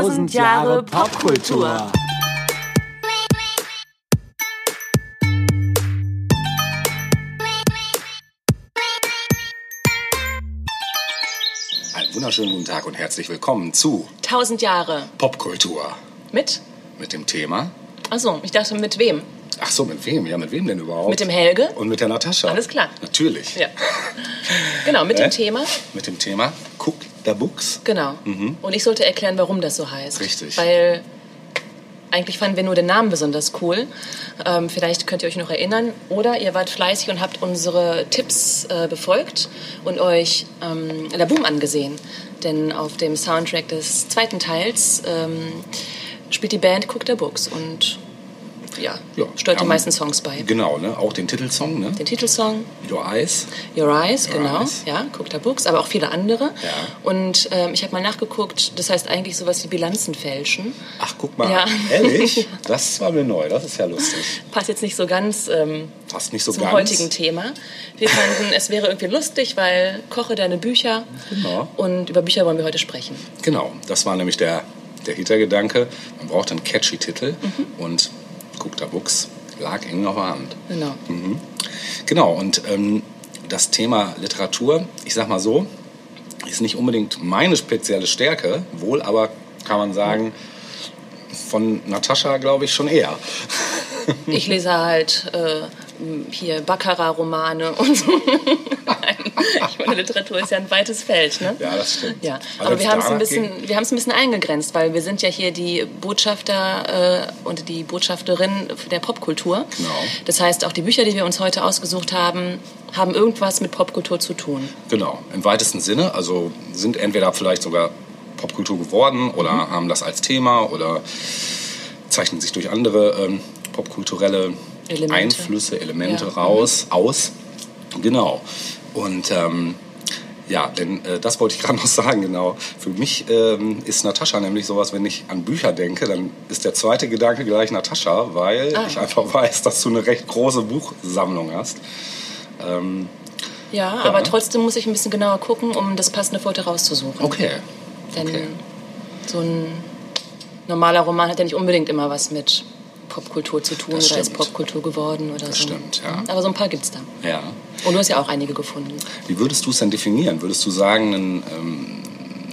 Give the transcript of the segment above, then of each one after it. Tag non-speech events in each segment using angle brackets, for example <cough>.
Tausend Jahre Popkultur. Einen wunderschönen guten Tag und herzlich willkommen zu 1000 Jahre. Popkultur Mit? mit dem Thema. Achso, ich dachte mit wem? Ach so, mit wem? Ja, mit wem denn überhaupt? Mit dem Helge? Und mit der Natascha. Alles klar. Natürlich. Ja. Genau, mit dem Thema. Mit dem Thema Cook the Books. Genau. Und ich sollte erklären, warum das so heißt. Richtig. Weil eigentlich fanden wir nur den Namen besonders cool. Ähm, vielleicht könnt ihr euch noch erinnern. Oder ihr wart fleißig und habt unsere Tipps äh, befolgt und euch ähm, La Boom angesehen. Denn auf dem Soundtrack des zweiten Teils ähm, spielt die Band Cook the Books und ja, Ja, steuert die meisten Songs bei. Genau, ne? Auch den Titelsong, ne? Den Titelsong Your Eyes. Your Eyes, Your genau. Eyes. Ja, Cook the Books, aber auch viele andere. Ja. Und ähm, ich habe mal nachgeguckt, das heißt eigentlich sowas wie Bilanzen fälschen. Ach, guck mal. Ja. Ehrlich? <laughs> Das war mir neu. Das ist ja lustig. Passt jetzt nicht so ganz ähm, Passt nicht so zum ganz. heutigen Thema. Wir fanden, es wäre irgendwie lustig, weil koche deine Bücher. Genau. Und über Bücher wollen wir heute sprechen. Genau, das war nämlich der, der Hintergedanke. Man braucht einen catchy Titel Mhm. und The Books lag eng auf der Hand. Genau. Genau, und ähm, das Thema Literatur, ich sag mal so, ist nicht unbedingt meine spezielle Stärke, wohl aber kann man sagen, von Natascha glaube ich schon eher. Ich lese halt äh, hier Baccarat-Romane <laughs> und so. Nein, ich meine, Literatur ist ja ein weites Feld, ne? Ja, das stimmt. Ja, Also aber wir haben es ein bisschen, wir haben es ein bisschen eingegrenzt, weil wir sind ja hier die Botschafter äh, und die Botschafterin der Popkultur. Genau. Das heißt, auch die Bücher, die wir uns heute ausgesucht haben, haben irgendwas mit Popkultur zu tun. Genau, im weitesten Sinne. Also sind entweder vielleicht sogar Popkultur geworden oder Mhm. haben das als Thema oder zeichnen sich durch andere ähm, popkulturelle Elemente. Einflüsse, Elemente Ja. raus, aus. Genau. Und ähm, ja, denn äh, das wollte ich <laughs> gerade noch sagen, genau. Für mich ähm, ist Natascha nämlich sowas, wenn ich an Bücher denke, dann ist der zweite Gedanke gleich Natascha, weil Ah. ich einfach weiß, dass du eine recht große Buchsammlung hast. Ähm, Ja, aber trotzdem muss ich ein bisschen genauer gucken, um das passende Foto rauszusuchen. okay. Denn okay. so ein normaler Roman hat ja nicht unbedingt immer was mit Popkultur zu tun Das oder ist stimmt. Popkultur geworden oder Das so. stimmt, ja. Aber so ein paar gibt's da. Ja. Und du hast ja auch einige gefunden. Wie würdest du es denn definieren? Würdest du sagen, ein, ähm,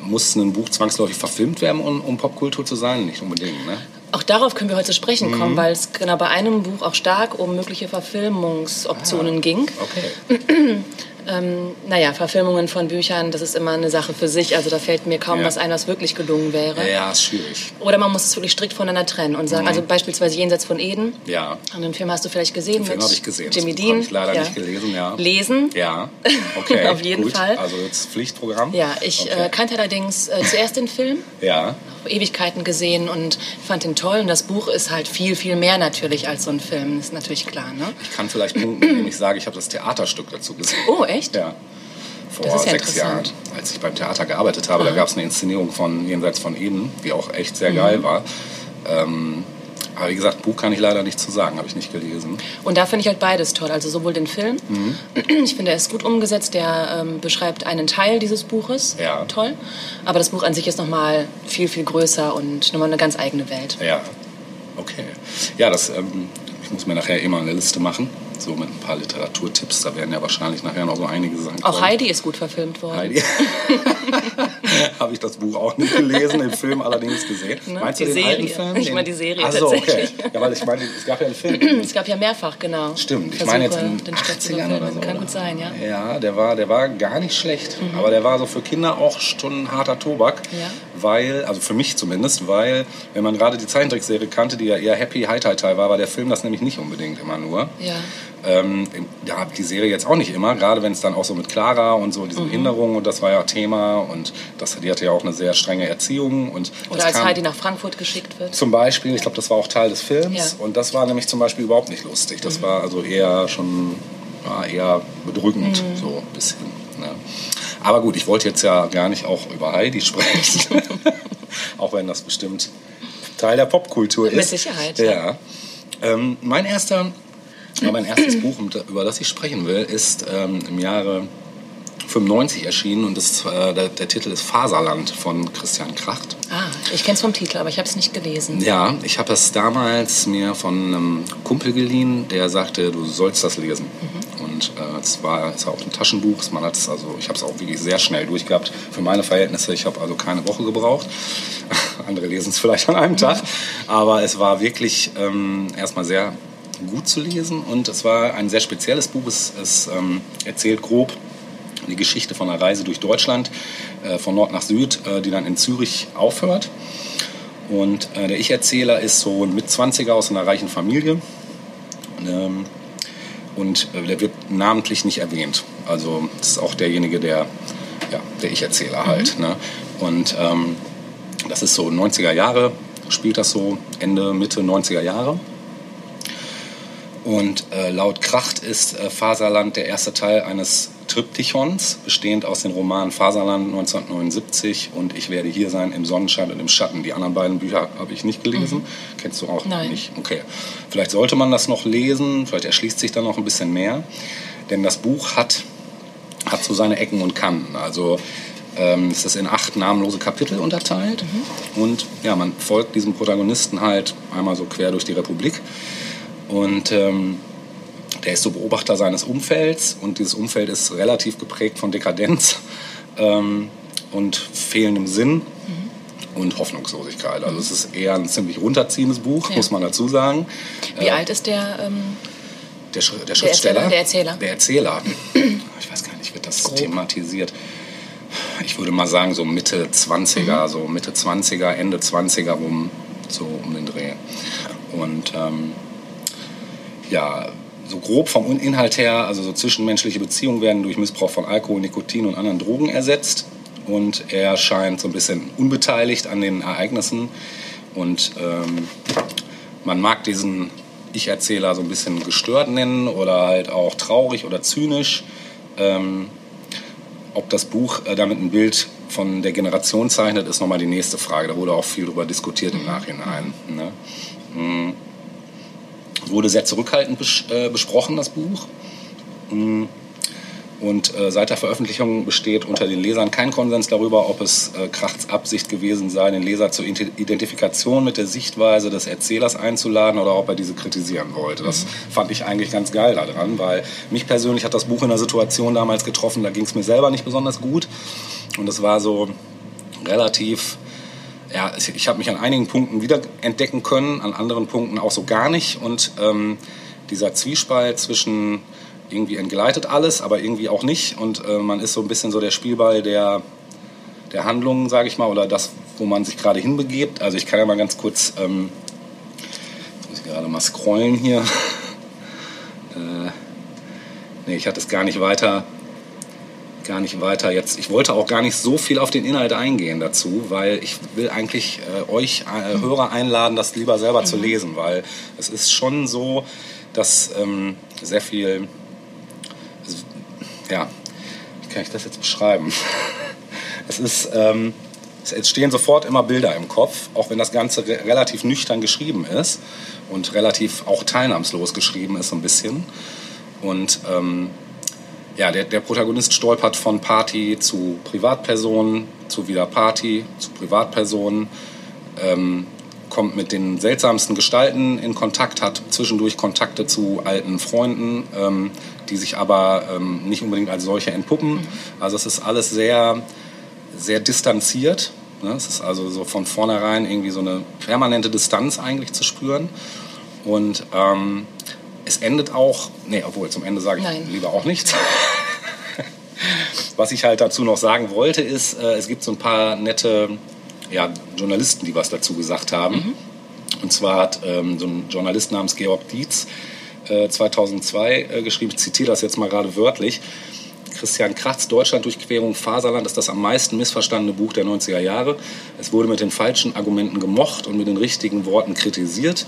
muss ein Buch zwangsläufig verfilmt werden, um, um Popkultur zu sein? Nicht unbedingt, ne? Auch darauf können wir heute zu sprechen Mhm. kommen, weil es genau bei einem Buch auch stark um mögliche Verfilmungsoptionen ging. Okay. <clears throat> Ähm, naja, Verfilmungen von Büchern, das ist immer eine Sache für sich. Also da fällt mir kaum Ja. was ein, was wirklich gelungen wäre. Ja, ist schwierig. Oder man muss es wirklich strikt voneinander trennen und sagen, also beispielsweise Jenseits von Eden. Ja. Und den Film hast du vielleicht gesehen Den Film habe ich gesehen. Jimmy das Dean. habe ich leider ja. nicht gelesen, ja. Lesen. Ja, <laughs> okay. Auf jeden gut. Fall. Also jetzt Pflichtprogramm. Ja, ich okay. äh, kannte allerdings äh, zuerst den Film, Ja, Ewigkeiten gesehen und fand ihn toll. Und das Buch ist halt viel, viel mehr natürlich als so ein Film, ist natürlich klar. Ne? ich kann vielleicht punkten, indem ich sage, ich habe das Theaterstück dazu gesehen. Oh, echt? Ja. Vor ja sechs Jahren, als ich beim Theater gearbeitet habe, da gab es eine Inszenierung von Jenseits von Eden, die auch echt Mhm. sehr geil war. Ähm, aber wie gesagt, Buch kann ich leider nicht zu sagen, habe ich nicht gelesen. Und da finde ich halt beides toll. Also sowohl den Film, Mhm. ich finde, er ist gut umgesetzt, der ähm, beschreibt einen Teil dieses Buches. Ja. Toll. Aber das Buch an sich ist nochmal viel, viel größer und nochmal eine ganz eigene Welt. Ja, okay. Ja, das, ähm, ich muss mir nachher immer eine Liste machen, so mit ein paar Literaturtipps. Da werden ja wahrscheinlich nachher noch so einige Sachen Auch kommen. Heidi ist gut verfilmt worden. Heidi. <laughs> Habe ich das Buch auch nicht gelesen, den Film allerdings gesehen. Ne? Meinst du Die den Serie. alten Film? Ich meine die Serie Ach so, okay. Ja, weil ich meine, es gab ja einen Film. <clears throat> Es gab ja mehrfach, genau. Stimmt, ich Versuche, meine jetzt in den den Stoff zu 80ern oder so. Kann gut sein, ja. Ja, der war, der war gar nicht schlecht. Mhm. Aber der war so für Kinder auch schon ein harter Tobak. Ja. Weil, also für mich zumindest, weil, wenn man gerade die Zeichentrickserie kannte, die ja eher Happy High Tie war, war der Film das nämlich nicht unbedingt immer nur. Ja. Ähm, ja, die Serie jetzt auch nicht immer, gerade wenn es dann auch so mit Clara und so Mhm. diese Behinderung und das war ja Thema und das, die hatte ja auch eine sehr strenge Erziehung. Und Oder als Heidi nach Frankfurt geschickt wird. zum Beispiel, ich glaube, das war auch Teil des Films Ja. Mhm. und das war nämlich zum Beispiel überhaupt nicht lustig. Das war also eher schon ja, eher bedrückend, Mhm. so ein bisschen. Ne? Aber gut, ich wollte jetzt ja gar nicht auch über Heidi <laughs> sprechen, auch wenn das bestimmt Teil der Popkultur ist. Mit Sicherheit, Ja. ja. Ähm, mein erster, ja, mein erstes Buch, über das ich sprechen will, ist ähm, im Jahre 95 erschienen und das, äh, der, der, Titel ist Faserland von Christian Kracht. Ah, ich kenne es vom Titel, aber ich habe es nicht gelesen. Ja, ich habe es damals mir von einem Kumpel geliehen, der sagte, du sollst das lesen. Mhm. Und äh, es war, es war auch ein Taschenbuch. Man hat es also, ich habe es auch wirklich sehr schnell durchgehabt. Für meine Verhältnisse, ich habe also keine Woche gebraucht. <laughs> Andere lesen es vielleicht an einem mhm. Tag. Aber es war wirklich ähm, erstmal sehr gut zu lesen und es war ein sehr spezielles Buch. Es, es ähm, erzählt grob die Geschichte von einer Reise durch Deutschland, äh, von Nord nach Süd, äh, die dann in Zürich aufhört. Und äh, der Ich-Erzähler ist so ein Mitzwanziger aus einer reichen Familie. Ähm, und äh, der wird namentlich nicht erwähnt. Also das ist auch derjenige, der, ja, der Ich-Erzähler halt. Mhm. Ne? Und ähm, das ist so 90er Jahre, spielt das so Ende, Mitte 90er Jahre. Und äh, laut Kracht ist äh, Faserland der erste Teil eines Triptychons, bestehend aus den Romanen Faserland 1979 und Ich werde hier sein im Sonnenschein und im Schatten. Die anderen beiden Bücher habe ich nicht gelesen. Mhm. Kennst du auch Nein. nicht? Okay. Vielleicht sollte man das noch lesen, vielleicht erschließt sich da noch ein bisschen mehr. Denn das Buch hat, hat so seine Ecken und Kanten. Also ähm, es ist in acht namenlose Kapitel unterteilt. Mhm. Und ja, man folgt diesem Protagonisten halt einmal so quer durch die Republik. Und ähm, der ist so Beobachter seines Umfelds und dieses Umfeld ist relativ geprägt von Dekadenz <laughs> ähm, und fehlendem Sinn mhm. und Hoffnungslosigkeit. Also es ist eher ein ziemlich runterziehendes Buch, ja. muss man dazu sagen. Wie äh, alt ist der? Ähm, der, Sch der Schriftsteller? Der Erzähler. Der Erzähler. <clears throat> Ich weiß gar nicht, wird das Grob. thematisiert? Ich würde mal sagen, so Mitte 20er, mhm. so Mitte 20er, Ende 20er rum, so um den Dreh. Und ähm, ja, so grob vom Inhalt her, also so zwischenmenschliche Beziehungen werden durch Missbrauch von Alkohol, Nikotin und anderen Drogen ersetzt. Und er scheint so ein bisschen unbeteiligt an den Ereignissen. Und ähm, man mag diesen Ich-Erzähler so ein bisschen gestört nennen oder halt auch traurig oder zynisch. Ähm, ob das Buch äh, damit ein Bild von der Generation zeichnet, ist nochmal die nächste Frage. Da wurde auch viel darüber diskutiert im Nachhinein. Ne? Mhm wurde sehr zurückhaltend bes äh, besprochen, das Buch. Mm. Und äh, seit der Veröffentlichung besteht unter den Lesern kein Konsens darüber, ob es äh, Krachts Absicht gewesen sei, den Leser zur Identifikation mit der Sichtweise des Erzählers einzuladen oder ob er diese kritisieren wollte. Das mhm. fand ich eigentlich ganz geil daran, weil mich persönlich hat das Buch in einer Situation damals getroffen, da ging es mir selber nicht besonders gut. Und es war so relativ ja, ich habe mich an einigen Punkten wieder entdecken können, an anderen Punkten auch so gar nicht. Und ähm, dieser Zwiespalt zwischen irgendwie entgleitet alles, aber irgendwie auch nicht. Und äh, man ist so ein bisschen so der Spielball der, der Handlungen, sage ich mal, oder das, wo man sich gerade hinbegebt. Also ich kann ja mal ganz kurz, ähm, muss ich gerade mal scrollen hier. <laughs> äh, nee, ich hatte es gar nicht weiter gar nicht weiter jetzt. Ich wollte auch gar nicht so viel auf den Inhalt eingehen dazu, weil ich will eigentlich äh, euch äh, Hörer einladen, das lieber selber mhm. zu lesen, weil es ist schon so, dass ähm, sehr viel, also, ja, wie kann ich das jetzt beschreiben? <laughs> es ist, ähm, es entstehen sofort immer Bilder im Kopf, auch wenn das Ganze re relativ nüchtern geschrieben ist und relativ auch teilnahmslos geschrieben ist so ein bisschen. Und ähm, ja, der, der Protagonist stolpert von Party zu Privatpersonen, zu wieder Party, zu Privatpersonen, ähm, kommt mit den seltsamsten Gestalten in Kontakt, hat zwischendurch Kontakte zu alten Freunden, ähm, die sich aber ähm, nicht unbedingt als solche entpuppen. Mhm. Also es ist alles sehr, sehr distanziert. Ne? Es ist also so von vornherein irgendwie so eine permanente Distanz eigentlich zu spüren. Und ähm, es endet auch, nee, obwohl zum Ende sage ich Nein. lieber auch nichts. was ich halt dazu noch sagen wollte, ist, äh, es gibt so ein paar nette ja, Journalisten, die was dazu gesagt haben. Mhm. Und zwar hat ähm, so ein Journalist namens Georg Dietz äh, 2002 äh, geschrieben, ich zitiere das jetzt mal gerade wörtlich, Christian Kratz, Deutschland-Durchquerung Faserland ist das am meisten missverstandene Buch der 90er Jahre. Es wurde mit den falschen Argumenten gemocht und mit den richtigen Worten kritisiert.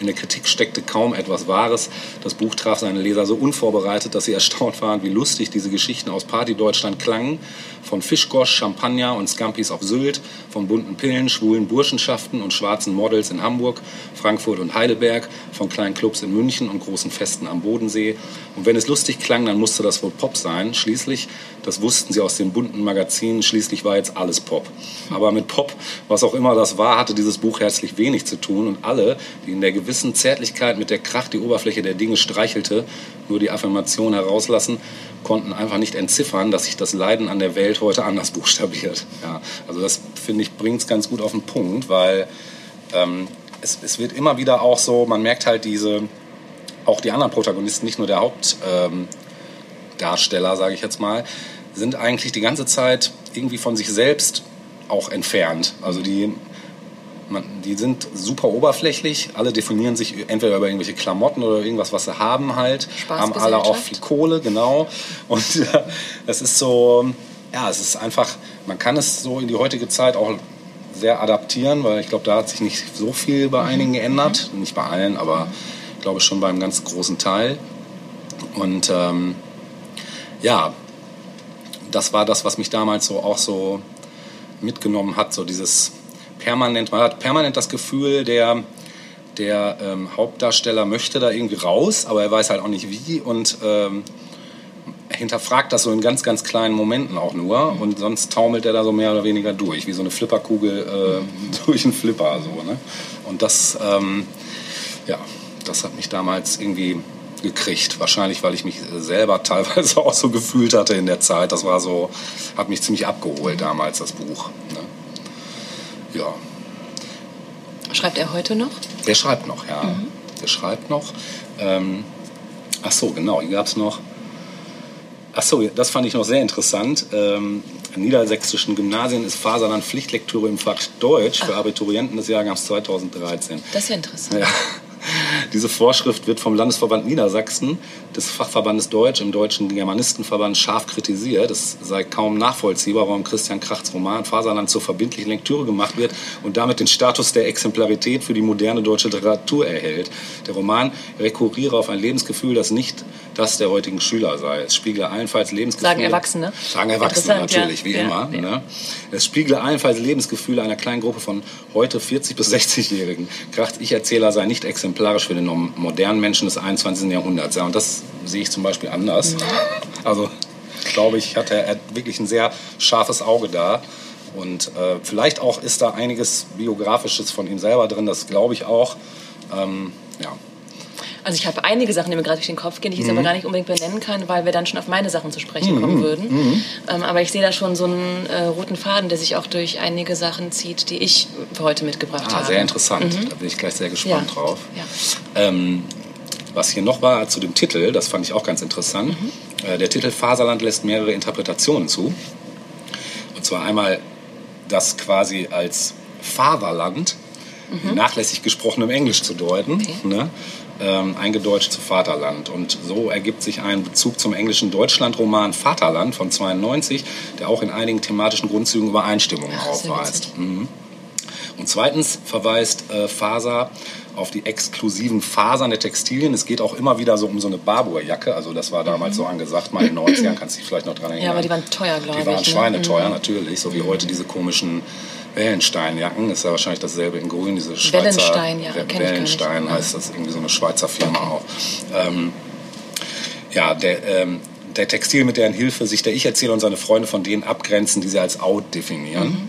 In der Kritik steckte kaum etwas Wahres. Das Buch traf seine Leser so unvorbereitet, dass sie erstaunt waren, wie lustig diese Geschichten aus Party-Deutschland klangen. Von Fischgosch, Champagner und Scampis auf Sylt, von bunten Pillen, schwulen Burschenschaften und schwarzen Models in Hamburg, Frankfurt und Heidelberg, von kleinen Clubs in München und großen Festen am Bodensee. Und wenn es lustig klang, dann musste das wohl Pop sein. Schließlich, das wussten sie aus den bunten Magazinen, schließlich war jetzt alles Pop. Aber mit Pop, was auch immer das war, hatte dieses Buch herzlich wenig zu tun und alle, die in der gewissen Zärtlichkeit mit der Kraft die Oberfläche der Dinge streichelte, nur die Affirmation herauslassen, konnten einfach nicht entziffern, dass sich das Leiden an der Welt heute anders buchstabiert. Ja, also das, finde ich, bringt es ganz gut auf den Punkt, weil ähm, es, es wird immer wieder auch so, man merkt halt diese, auch die anderen Protagonisten, nicht nur der Hauptdarsteller, ähm, sage ich jetzt mal, sind eigentlich die ganze Zeit irgendwie von sich selbst auch entfernt. Also die man, die sind super oberflächlich. Alle definieren sich entweder über irgendwelche Klamotten oder irgendwas, was sie haben halt. Haben alle auch viel Kohle, genau. Und äh, das ist so, ja, es ist einfach, man kann es so in die heutige Zeit auch sehr adaptieren, weil ich glaube, da hat sich nicht so viel bei einigen geändert. Nicht bei allen, aber ich glaube schon beim ganz großen Teil. Und ähm, ja, das war das, was mich damals so auch so mitgenommen hat, so dieses permanent, man hat permanent das Gefühl, der, der ähm, Hauptdarsteller möchte da irgendwie raus, aber er weiß halt auch nicht wie und ähm, hinterfragt das so in ganz, ganz kleinen Momenten auch nur und sonst taumelt er da so mehr oder weniger durch, wie so eine Flipperkugel äh, <laughs> durch einen Flipper. So, ne? Und das, ähm, ja, das hat mich damals irgendwie gekriegt. Wahrscheinlich, weil ich mich selber <laughs> teilweise auch so gefühlt hatte in der Zeit. Das war so, hat mich ziemlich abgeholt damals, das Buch. Ne? ja. Schreibt er heute noch? Der schreibt noch, ja. Mhm. Der schreibt noch. Ähm, ach so, genau, hier gab es noch. Ach so, das fand ich noch sehr interessant. Ähm, an niedersächsischen Gymnasien ist Faserland Pflichtlektüre im Fach Deutsch für Abiturienten des Jahrgangs 2013. Das ist ja interessant. Ja. Diese Vorschrift wird vom Landesverband Niedersachsen, des Fachverbandes Deutsch, im Deutschen Germanistenverband scharf kritisiert. Es sei kaum nachvollziehbar, warum Christian Krachts Roman Faserland zur verbindlichen Lektüre gemacht wird und damit den Status der Exemplarität für die moderne deutsche Literatur erhält. Der Roman rekurriere auf ein Lebensgefühl, das nicht das der heutigen Schüler sei. Es spiegle allenfalls Lebensgefühle. Sagen Erwachsene. Sagen Erwachsene natürlich, ja. wie ja, immer. Ja. Ne? Es spiegle allenfalls Lebensgefühle einer kleinen Gruppe von heute 40 bis 60-Jährigen. Krachts Ich-Erzähler sei nicht exemplarisch für den modernen Menschen des 21. Jahrhunderts. Ja, und das sehe ich zum Beispiel anders. Mhm. Also glaube ich, hat er wirklich ein sehr scharfes Auge da. Und äh, vielleicht auch ist da einiges Biografisches von ihm selber drin, das glaube ich auch. Ähm, ja. Also ich habe einige Sachen, die mir gerade durch den Kopf gehen, die ich jetzt mhm. aber gar nicht unbedingt benennen kann, weil wir dann schon auf meine Sachen zu sprechen mhm. kommen würden. Mhm. Ähm, aber ich sehe da schon so einen äh, roten Faden, der sich auch durch einige Sachen zieht, die ich für heute mitgebracht ah, habe. Sehr interessant, mhm. da bin ich gleich sehr gespannt ja. drauf. Ja. Ähm, was hier noch war zu dem Titel, das fand ich auch ganz interessant. Mhm. Äh, der Titel Faserland lässt mehrere Interpretationen zu. Und zwar einmal das quasi als Fatherland, mhm. nachlässig gesprochen im Englisch zu deuten. Okay. Ne? Ähm, eingedeutscht zu Vaterland. Und so ergibt sich ein Bezug zum englischen Deutschlandroman Vaterland von 92, der auch in einigen thematischen Grundzügen Übereinstimmungen Ach, aufweist. Mhm. Und zweitens verweist äh, Faser auf die exklusiven Fasern der Textilien. Es geht auch immer wieder so um so eine Barbour-Jacke. Also das war damals mhm. so angesagt, mal in den 90ern, kannst du dich vielleicht noch dran erinnern. Ja, aber die waren teuer, glaube ich. Die waren ne? schweineteuer, mhm. natürlich. So wie heute diese komischen Wellensteinjacken, ist ja wahrscheinlich dasselbe in Grün, diese Schweizer... Wellenstein, ja. Wellenstein heißt das, irgendwie so eine Schweizer Firma auch. Ähm, ja, der, ähm, der Textil, mit deren Hilfe sich der Ich-Erzähler und seine Freunde von denen abgrenzen, die sie als out definieren. Mhm.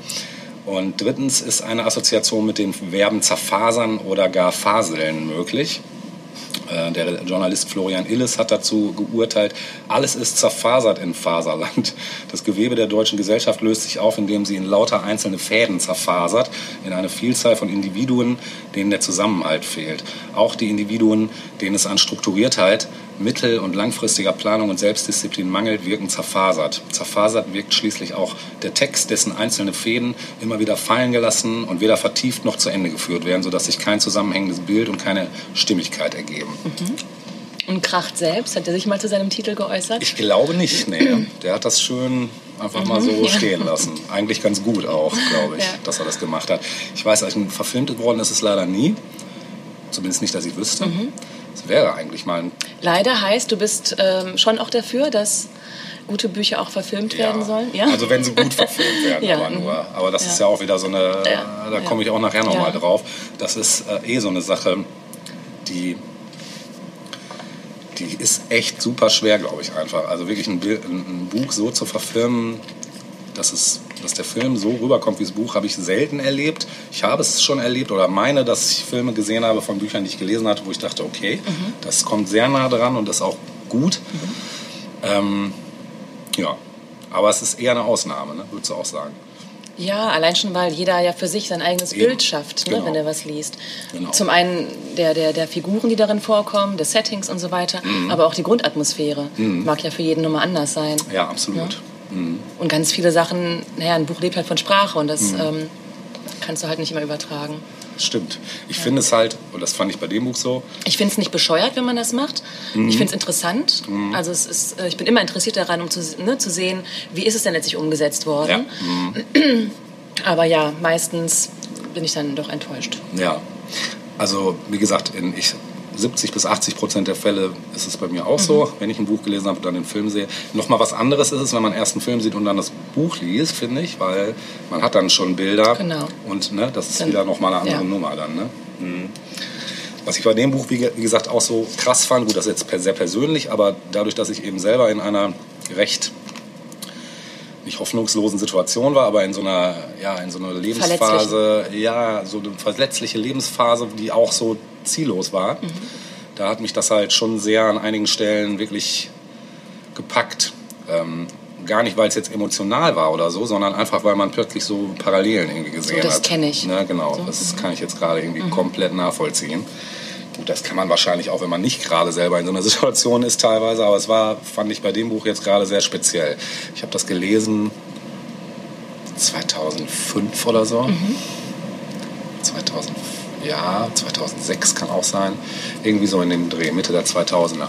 Und drittens ist eine Assoziation mit den Verben zerfasern oder gar faseln möglich. Äh, der Journalist Florian Illes hat dazu geurteilt, alles ist zerfasert in Faserland. Das Gewebe der deutschen Gesellschaft löst sich auf, indem sie in lauter einzelne Fäden zerfasert, in eine Vielzahl von Individuen, denen der Zusammenhalt fehlt. Auch die Individuen, denen es an Strukturiertheit, mittel- und langfristiger Planung und Selbstdisziplin mangelt, wirken zerfasert. Zerfasert wirkt schließlich auch der Text, dessen einzelne Fäden immer wieder fallen gelassen und weder vertieft noch zu Ende geführt werden, sodass sich kein zusammenhängendes Bild und keine Stimmigkeit ergeben. Mhm. Und Kracht selbst, hat er sich mal zu seinem Titel geäußert? Ich glaube nicht, nee. Der hat das schön einfach mal so mhm, ja. stehen lassen. Eigentlich ganz gut auch, glaube ich, ja. dass er das gemacht hat. Ich weiß, verfilmt worden ist es leider nie. Zumindest nicht, dass ich wüsste. Mhm. Das wäre eigentlich mal ein Leider heißt, du bist ähm, schon auch dafür, dass gute Bücher auch verfilmt werden sollen. Ja? Also wenn sie gut verfilmt <laughs> werden, Ja, aber nur. Aber das Ja. ist ja auch wieder so eine, Ja, da ja. komme ich auch nachher nochmal Ja. drauf. Das ist äh, eh so eine Sache, die, die ist echt super schwer, glaube ich einfach. Also wirklich ein, ein Buch so zu verfilmen, dass, es, dass der Film so rüberkommt wie das Buch, habe ich selten erlebt. Ich habe es schon erlebt oder meine, dass ich Filme gesehen habe von Büchern, die ich gelesen hatte, wo ich dachte, okay, Mhm. das kommt sehr nah dran und ist auch gut. Ähm, ja, aber es ist eher eine Ausnahme, ne? würdest du auch sagen. Ja, allein schon, weil jeder ja für sich sein eigenes Eben. Bild schafft, ne, Genau. wenn er was liest. Genau. Zum einen der, der, der Figuren, die darin vorkommen, des Settings und so weiter, Mhm. aber auch die Grundatmosphäre. Mag ja für jeden nochmal anders sein. Ja, absolut. Und ganz viele Sachen, naja, ein Buch lebt halt von Sprache und das ähm, kannst du halt nicht immer übertragen. Stimmt. Ich finde es halt, und das fand ich bei dem Buch so, Ich finde es nicht bescheuert, wenn man das macht. Mhm. Ich finde es interessant. Also es ist, äh, ich bin immer interessiert daran, um zu, ne, zu sehen, wie ist es denn letztlich umgesetzt ja, worden. mhm. Aber ja, meistens bin ich dann doch enttäuscht. ja. Also, wie gesagt, in ich, 70 bis 80 Prozent der Fälle ist es bei mir auch so, Mhm. wenn ich ein Buch gelesen habe und dann den Film sehe. Nochmal was anderes ist es, wenn man erst einen Film sieht und dann das Buch liest, finde ich, weil man hat dann schon Bilder. Genau. Und ne, das ist Dann- wieder nochmal eine andere ja. Nummer dann. Ne? Mhm. Was ich bei dem Buch, wie, wie gesagt, auch so krass fand, gut, das ist jetzt sehr persönlich, aber dadurch, dass ich eben selber in einer recht nicht hoffnungslosen Situation war, aber in so einer, ja, in so einer Lebensphase, ja, so eine verletzliche Lebensphase, die auch so ziellos war. Da hat mich das halt schon sehr an einigen Stellen wirklich gepackt. Ähm, gar nicht, weil es jetzt emotional war oder so, sondern einfach, weil man plötzlich so Parallelen irgendwie gesehen das hat. kenn ich. Ne, genau, das kann ich jetzt gerade irgendwie komplett nachvollziehen. Gut, das kann man wahrscheinlich auch, wenn man nicht gerade selber in so einer <laughs> Situation ist teilweise, aber es war, fand ich bei dem Buch jetzt gerade sehr speziell. Ich habe das gelesen 2005 oder so. 2000, ja, 2006 kann auch sein. Irgendwie so in dem Dreh, Mitte der 2000er.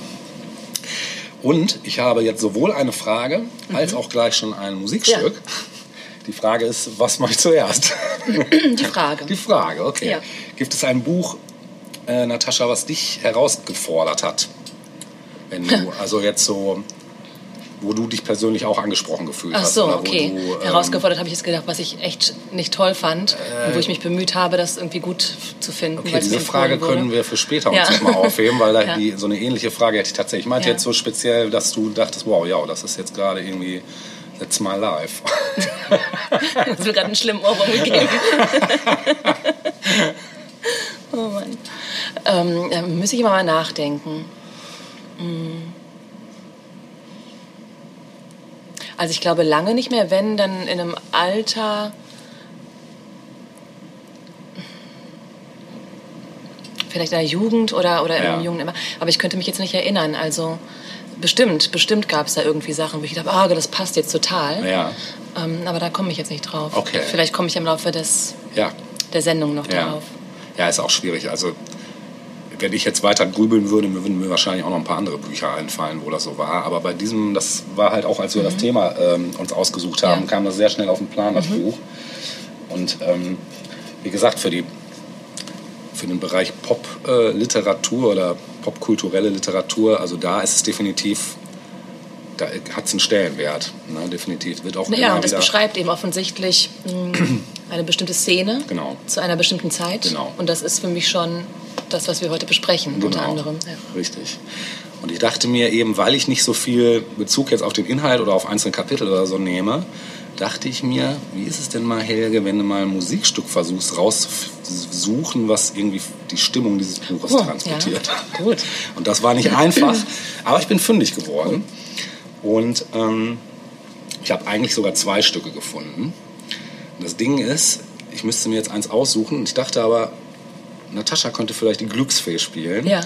Und ich habe jetzt sowohl eine Frage als auch gleich schon ein Musikstück. Die Frage ist, was mache ich zuerst? <clears throat> Die Frage. Die Frage, okay. Ja. Gibt es ein Buch, äh, Natascha, was dich herausgefordert hat? Wenn du, <laughs> also jetzt so, wo du dich persönlich auch angesprochen gefühlt Ach hast. so, oder wo okay. Du, ähm, Herausgefordert habe ich jetzt gedacht, was ich echt nicht toll fand und wo ich mich bemüht habe, das irgendwie gut zu finden. Okay, diese Frage können wir für später uns Ja. noch mal aufheben, weil <laughs> Ja. die, so eine ähnliche Frage hätte ich tatsächlich. Ich meinte Ja. jetzt so speziell, dass du dachtest, wow, ja, das ist jetzt gerade irgendwie, that's my life. <laughs> Das mir gerade einen schlimmen Ohrwurm <laughs> gegeben. oh Mann. Ähm, da müsste ich immer mal nachdenken. Hm. Also ich glaube lange nicht mehr, wenn dann in einem Alter vielleicht in der Jugend oder, oder Ja. im jungen immer. Aber ich könnte mich jetzt nicht erinnern. Also bestimmt, bestimmt gab es da irgendwie Sachen, wo ich dachte, ah, das passt jetzt total. ja, Ähm, aber da komme ich jetzt nicht drauf. Okay. Vielleicht komme ich im Laufe des, ja, der Sendung noch ja. drauf. Ja, ist auch schwierig. Also, wenn ich jetzt weiter grübeln würde, mir würden mir wahrscheinlich auch noch ein paar andere Bücher einfallen, wo das so war. Aber bei diesem, das war halt auch, als wir das Thema ähm, uns ausgesucht haben, Mhm. Ja. Mhm. kam das sehr schnell auf den Plan, das Buch. Und ähm, wie gesagt, für, die, für den Bereich Pop-Literatur oder popkulturelle Literatur, also da ist es definitiv, da hat es einen Stellenwert. Ne? Definitiv. Wird auch Ja, immer und das beschreibt eben offensichtlich mh, <clears throat> eine bestimmte Szene Genau. zu einer bestimmten Zeit. Genau. Und das ist für mich schon das, was wir heute besprechen, unter Genau. anderem. Ja. Richtig. Und ich dachte mir eben, weil ich nicht so viel Bezug jetzt auf den Inhalt oder auf einzelne Kapitel oder so nehme, dachte ich mir, wie ist es denn mal, Helge, wenn du mal ein Musikstück versuchst rauszusuchen, was irgendwie die Stimmung dieses Buches Oh, transportiert. ja. Gut. <laughs> Und das war nicht einfach, aber ich bin fündig geworden. Und ähm, ich habe eigentlich sogar zwei Stücke gefunden. Und das Ding ist, ich müsste mir jetzt eins aussuchen. Und ich dachte aber, Natascha könnte vielleicht die Glücksfee spielen. ja.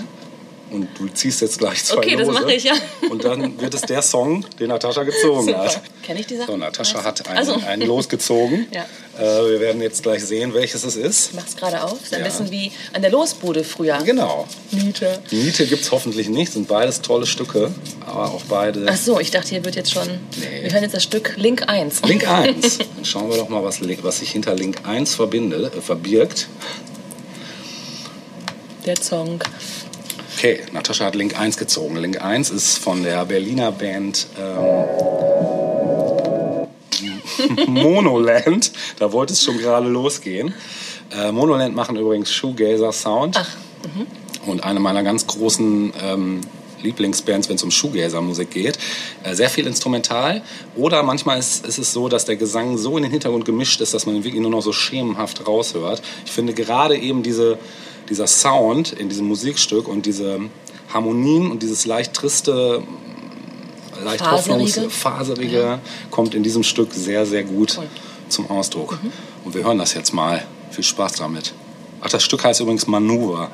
Und du ziehst jetzt gleich zwei Okay, das Lose. mache ich, ja. Und dann wird es der Song, den Natascha gezogen Super. hat. Kenn ich die Sachen? So, Natascha hat einen, Also. einen losgezogen. <laughs> Ja. äh, wir werden jetzt gleich sehen, welches es ist. Ich mach's gerade auf. Ist ein Ja. bisschen wie an der Losbude früher. Genau. Miete. Miete gibt es hoffentlich nicht, sind beides tolle Stücke, aber auch beide. Ach so, ich dachte, hier wird jetzt schon. Nee. Wir hören jetzt das Stück Link 1. Link 1. <laughs> Dann schauen wir doch mal, was, was sich hinter Link 1 verbinde, äh, verbirgt. Der Song. Okay, Natascha hat Link 1 gezogen. Link 1 ist von der Berliner Band ähm, <laughs> Monoland. Da wollte es schon gerade losgehen. Äh, Monoland machen übrigens Shoegazer Sound. Ach, Und eine meiner ganz großen ähm, Lieblingsbands, wenn es um Shoegazer-Musik geht. Äh, sehr viel instrumental. Oder manchmal ist, ist es so, dass der Gesang so in den Hintergrund gemischt ist, dass man ihn wirklich nur noch so schemenhaft raushört. Ich finde gerade eben diese, dieser Sound in diesem Musikstück und diese Harmonien und dieses leicht triste, leicht Faserige. hoffnungs- faserige kommt in diesem Stück sehr, sehr gut Cool. zum Ausdruck. Und wir hören das jetzt mal. Viel Spaß damit. Ach, das Stück heißt übrigens Manöver.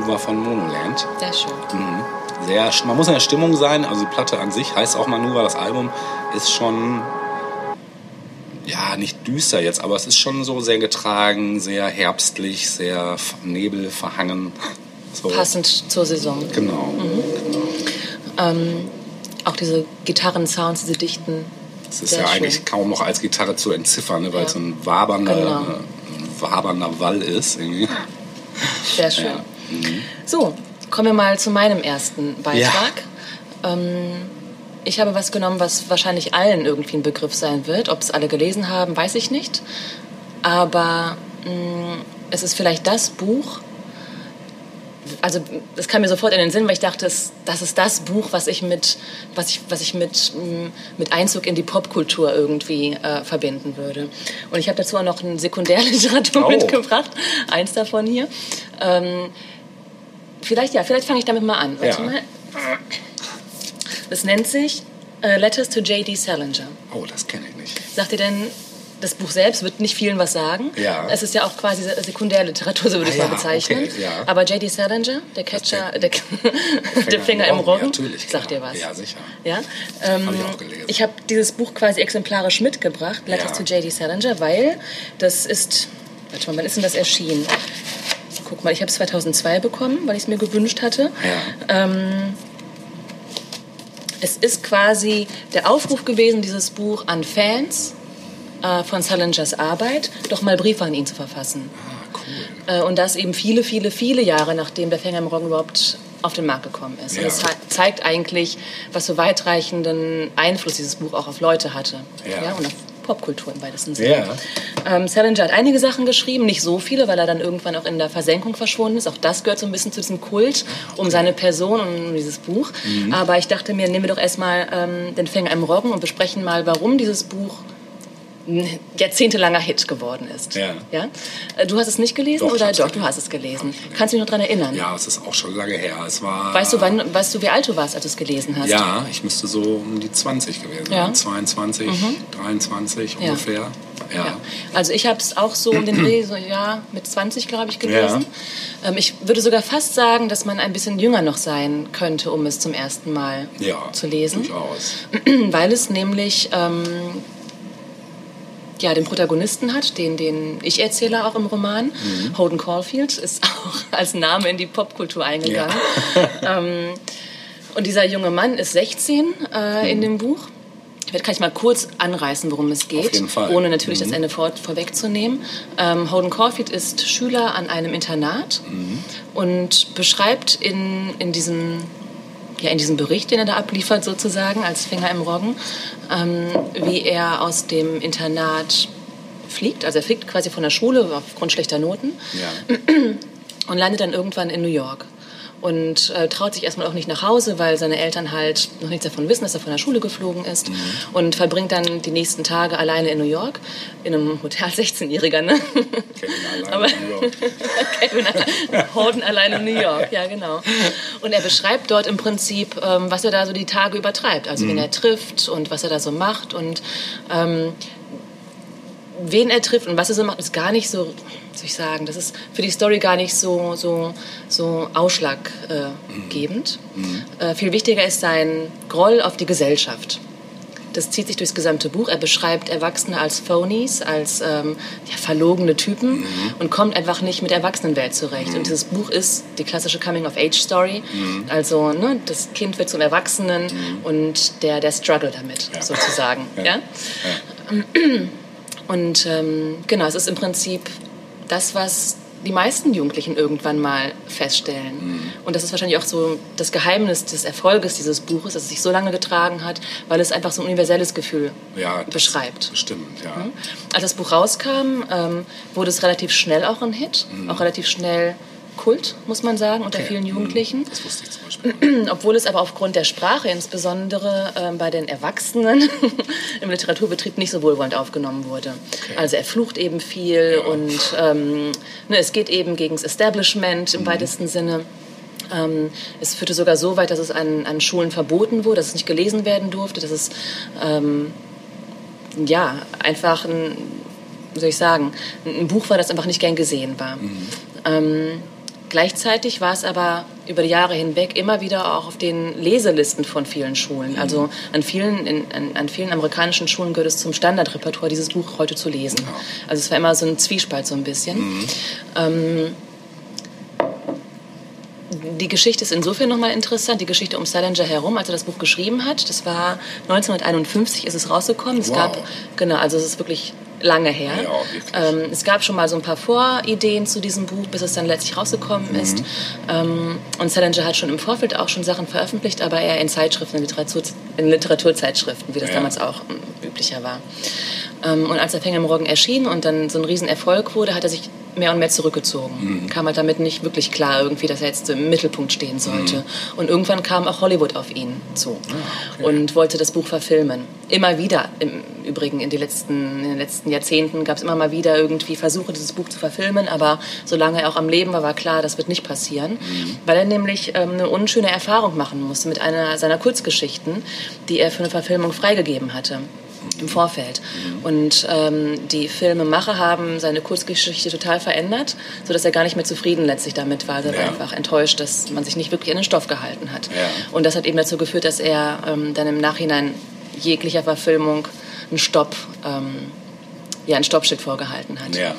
Manuva von Monoland. Sehr schön. Sehr, man muss in der Stimmung sein. Also die Platte an sich heißt auch Manuva. Das Album ist schon, ja, nicht düster jetzt, aber es ist schon so sehr getragen, sehr herbstlich, sehr nebelverhangen. <laughs> So. Passend zur Saison. Genau. Auch diese Gitarrensounds, diese dichten. Es ist ja schön. eigentlich kaum noch als Gitarre zu entziffern, ne, weil Ja. es so ein wabernder, Genau. wabernder Wall ist. Irgendwie. Sehr schön. Ja. Mhm. So, kommen wir mal zu meinem ersten Beitrag. Ähm, ich habe was genommen, was wahrscheinlich allen irgendwie ein Begriff sein wird. Ob es alle gelesen haben, weiß ich nicht. Aber mh, es ist vielleicht das Buch, also das kam mir sofort in den Sinn, weil ich dachte, es- das ist das Buch, was ich mit, was ich, was ich mit, mh, mit Einzug in die Popkultur irgendwie äh, verbinden würde. Und ich habe dazu auch noch eine Sekundärliteratur Oh. mitgebracht, eins davon hier. Ähm, vielleicht ja, vielleicht fange ich damit mal an. Warte Ja. mal. Das nennt sich äh, Letters to J.D. Salinger. Oh, das kenne ich nicht. Sagt ihr denn, das Buch selbst wird nicht vielen was sagen? Ja. Es ist ja auch quasi Se- Sekundärliteratur, so würde ich es Ah mal ja, bezeichnen. okay, ja. Aber J.D. Salinger, der Catcher, der- <laughs> der, der Finger im Roggen, Natürlich. sagt dir was? Ja, sicher. Ja? Ähm, Hab ich auch gelesen. Ich habe dieses Buch quasi exemplarisch mitgebracht, Letters to J.D. Salinger, weil das ist, warte mal, wann ist denn das erschienen? Guck mal, ich habe es 2002 bekommen, weil ich es mir gewünscht hatte. Ja. Ähm, es ist quasi der Aufruf gewesen, dieses Buch an Fans äh, von Salingers Arbeit, doch mal Briefe an ihn zu verfassen. Ah, cool. Äh, und das eben viele, viele, viele Jahre, nachdem der Fänger im Roggen überhaupt auf den Markt gekommen ist. Und Ja. das ze- zeigt eigentlich, was für weitreichenden Einfluss dieses Buch auch auf Leute hatte. Ja. und auf Popkultur im weitesten Sinne. Ja. Ähm, Salinger hat einige Sachen geschrieben, nicht so viele, weil er dann irgendwann auch in der Versenkung verschwunden ist. Auch das gehört so ein bisschen zu diesem Kult um seine Person und um dieses Buch. Mhm. Aber ich dachte mir, nehmen wir doch erstmal ähm, den Fänger im Roggen und besprechen mal, warum dieses Buch ein jahrzehntelanger Hit geworden ist. Ja. Ja? Äh, Du hast es nicht gelesen Doch, oder doch? gelesen. Du hast es gelesen. Kannst du dich noch daran erinnern? Ja, es ist auch schon lange her. Es war. Weißt du, wann, weißt du, wie alt du warst, als du es gelesen hast? Ja, ich müsste so um die 20 gewesen sein. Ja. Mhm. 22, 23 Ja. ungefähr. Ja. Ja. Also ich habe es auch so um den Dreh, so ja, mit 20 glaube ich gelesen. Ähm, ich würde sogar fast sagen, dass man ein bisschen jünger noch sein könnte, um es zum ersten Mal Ja, zu lesen. durchaus. Weil es nämlich ähm, ja, den Protagonisten hat, den, den Ich-Erzähler auch im Roman. Mhm. Holden Caulfield ist <laughs> auch als Name in die Popkultur eingegangen. ähm, und dieser junge Mann ist 16 äh, in dem Buch. Vielleicht kann ich mal kurz anreißen, worum es geht, ohne natürlich das Ende vor, vorwegzunehmen. Ähm, Holden Caulfield ist Schüler an einem Internat und beschreibt in, in diesem ja, in diesem Bericht, den er da abliefert, sozusagen, als Finger im Roggen, ähm, wie er aus dem Internat fliegt. Also er fliegt quasi von der Schule aufgrund schlechter Noten Ja. <clears throat> und landet dann irgendwann in New York. Und äh, traut sich erstmal auch nicht nach Hause, weil seine Eltern halt noch nichts davon wissen, dass er von der Schule geflogen ist. Und verbringt dann die nächsten Tage alleine in New York, in einem Hotel <laughs> als 16-Jähriger, ne? Kevin allein Aber- in New York. <laughs> Kevin allein- Holden allein in New York, ja genau. Und er beschreibt dort im Prinzip, ähm, was er da so die Tage übertreibt. Also wen er trifft und was er da so macht und ähm, wen er trifft und was er so macht, ist gar nicht so, soll ich sagen, das ist für die Story gar nicht so, so, so ausschlaggebend. Äh, viel wichtiger ist sein Groll auf die Gesellschaft. Das zieht sich durchs gesamte Buch. Er beschreibt Erwachsene als Phonies, als ähm, ja, verlogene Typen und kommt einfach nicht mit der Erwachsenenwelt zurecht. Und dieses Buch ist die klassische Coming-of-Age-Story. Also ne, das Kind wird zum Erwachsenen und der, der struggle damit, Ja. sozusagen. Ja? Und ähm, genau, es ist im Prinzip das, was die meisten Jugendlichen irgendwann mal feststellen. Und das ist wahrscheinlich auch so das Geheimnis des Erfolges dieses Buches, dass es sich so lange getragen hat, weil es einfach so ein universelles Gefühl Ja, beschreibt. Stimmt, ja. Als das Buch rauskam, ähm, wurde es relativ schnell auch ein Hit, auch relativ schnell Kult, muss man sagen, unter Okay. vielen Jugendlichen. Das wusste ich zum Beispiel. <clears throat> Obwohl es aber aufgrund der Sprache, insbesondere ähm, bei den Erwachsenen <laughs> im Literaturbetrieb, nicht so wohlwollend aufgenommen wurde. Also er flucht eben viel und ähm, ne, es geht eben gegen das Establishment im weitesten Sinne. Ähm, es führte sogar so weit, dass es an, an Schulen verboten wurde, dass es nicht gelesen werden durfte, dass es ähm, ja einfach ein, soll ich sagen, ein Buch war, das einfach nicht gern gesehen war. Ähm, Gleichzeitig war es aber über die Jahre hinweg immer wieder auch auf den Leselisten von vielen Schulen. Also an vielen, in, an, an, vielen amerikanischen Schulen gehört es zum Standardrepertoire, dieses Buch heute zu lesen. Also es war immer so ein Zwiespalt so ein bisschen. Mhm. Ähm, die Geschichte ist insofern nochmal interessant, die Geschichte um Salinger herum, als er das Buch geschrieben hat. Das war 1951 ist es rausgekommen. Es wow. gab, genau, also es ist wirklich lange her. Ja, ähm, es gab schon mal so ein paar Vorideen zu diesem Buch, bis es dann letztlich rausgekommen mhm. ist. Ähm, und Salinger hat schon im Vorfeld auch schon Sachen veröffentlicht, aber eher in Zeitschriften, in, Literatur, in Literaturzeitschriften, wie das ja. damals auch ähm, üblicher war. Ähm, und als der Fänger im Roggen erschien und dann so ein Riesenerfolg wurde, hat er sich mehr und mehr zurückgezogen. Mhm. Kam halt damit nicht wirklich klar irgendwie, dass er jetzt im Mittelpunkt stehen sollte. Mhm. Und irgendwann kam auch Hollywood auf ihn zu ah, okay. und wollte das Buch verfilmen. Immer wieder, im Übrigen in, die letzten, in den letzten Jahrzehnten gab es immer mal wieder irgendwie Versuche, dieses Buch zu verfilmen, aber solange er auch am Leben war, war klar, das wird nicht passieren, mhm. weil er nämlich ähm, eine unschöne Erfahrung machen musste mit einer seiner Kurzgeschichten, die er für eine Verfilmung freigegeben hatte im Vorfeld. Und ähm, die Filmemacher haben seine Kurzgeschichte total verändert, sodass er gar nicht mehr zufrieden letztlich damit war. Er war einfach enttäuscht, dass man sich nicht wirklich an den Stoff gehalten hat. Ja. Und das hat eben dazu geführt, dass er ähm, dann im Nachhinein jeglicher Verfilmung einen Stopp ähm, ja, ein Stoppschild vorgehalten hat. Ja.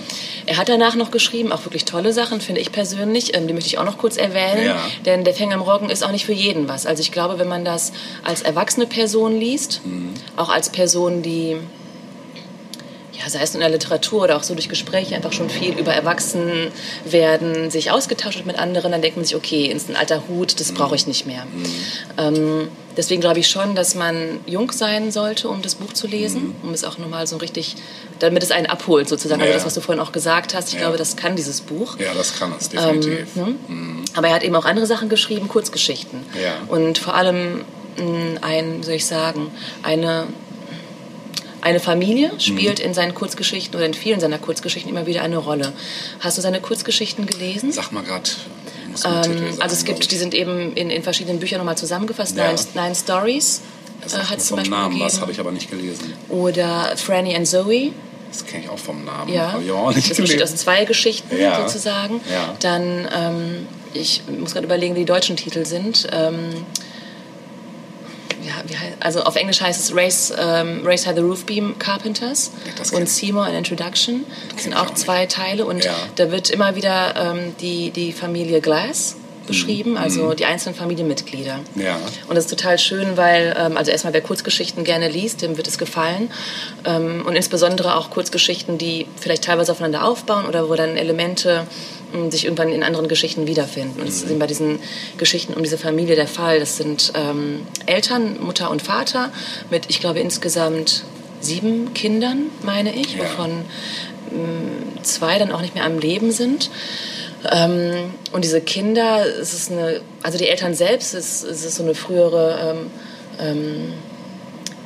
Er hat danach noch geschrieben, auch wirklich tolle Sachen, finde ich persönlich. Ähm, die möchte ich auch noch kurz erwähnen. Ja. Denn Der Fänger im Roggen ist auch nicht für jeden was. Also ich glaube, wenn man das als erwachsene Person liest, mhm. auch als Person, die ja, sei es in der Literatur oder auch so durch Gespräche einfach schon viel über Erwachsenwerden sich ausgetauscht hat mit anderen, dann denkt man sich, okay, ist ein alter Hut, das brauche ich nicht mehr. Mhm. Ähm, deswegen glaube ich schon, dass man jung sein sollte, um das Buch zu lesen, mhm. um es auch nochmal so richtig, damit es einen abholt sozusagen. Also ja. Also das, was du vorhin auch gesagt hast, ich ja. glaube, das kann dieses Buch. Ja, das kann es, definitiv. Ähm, mhm. Aber er hat eben auch andere Sachen geschrieben, Kurzgeschichten. Ja. Und vor allem ein, soll ich sagen, eine eine Familie spielt mhm. in seinen Kurzgeschichten oder in vielen seiner Kurzgeschichten immer wieder eine Rolle. Hast du seine Kurzgeschichten gelesen? Sag mal gerade. Ähm, also es gibt, die sind eben in, in verschiedenen Büchern nochmal zusammengefasst. Ja. Nine, Nine Stories das äh, hat zum Beispiel Namen gegeben. was, habe ich aber nicht gelesen. Oder Franny and Zoe. Das kenne ich auch vom Namen. Ja, ich auch nicht das besteht aus zwei Geschichten ja. sozusagen. Ja. Dann, ähm, ich muss gerade überlegen, wie die deutschen Titel sind. Ähm, also auf Englisch heißt es Race, ähm, Race High the Roof Beam Carpenters ja, und Seymour an Introduction. Das sind auch, zwei Teile und ja. da wird immer wieder ähm, die, die Familie Glass beschrieben, mhm. also mhm. die einzelnen Familienmitglieder. Ja. Und das ist total schön, weil, ähm, also erstmal wer Kurzgeschichten gerne liest, dem wird es gefallen. Ähm, und insbesondere auch Kurzgeschichten, die vielleicht teilweise aufeinander aufbauen oder wo dann Elemente sich irgendwann in anderen Geschichten wiederfinden. Und das ist bei diesen Geschichten um diese Familie der Fall. Das sind ähm, Eltern, Mutter und Vater mit, ich glaube, insgesamt sieben Kindern, meine ich, ja. wovon ähm, zwei dann auch nicht mehr am Leben sind. Ähm, und diese Kinder, es ist eine, also die Eltern selbst, es, es ist so eine frühere ähm, ähm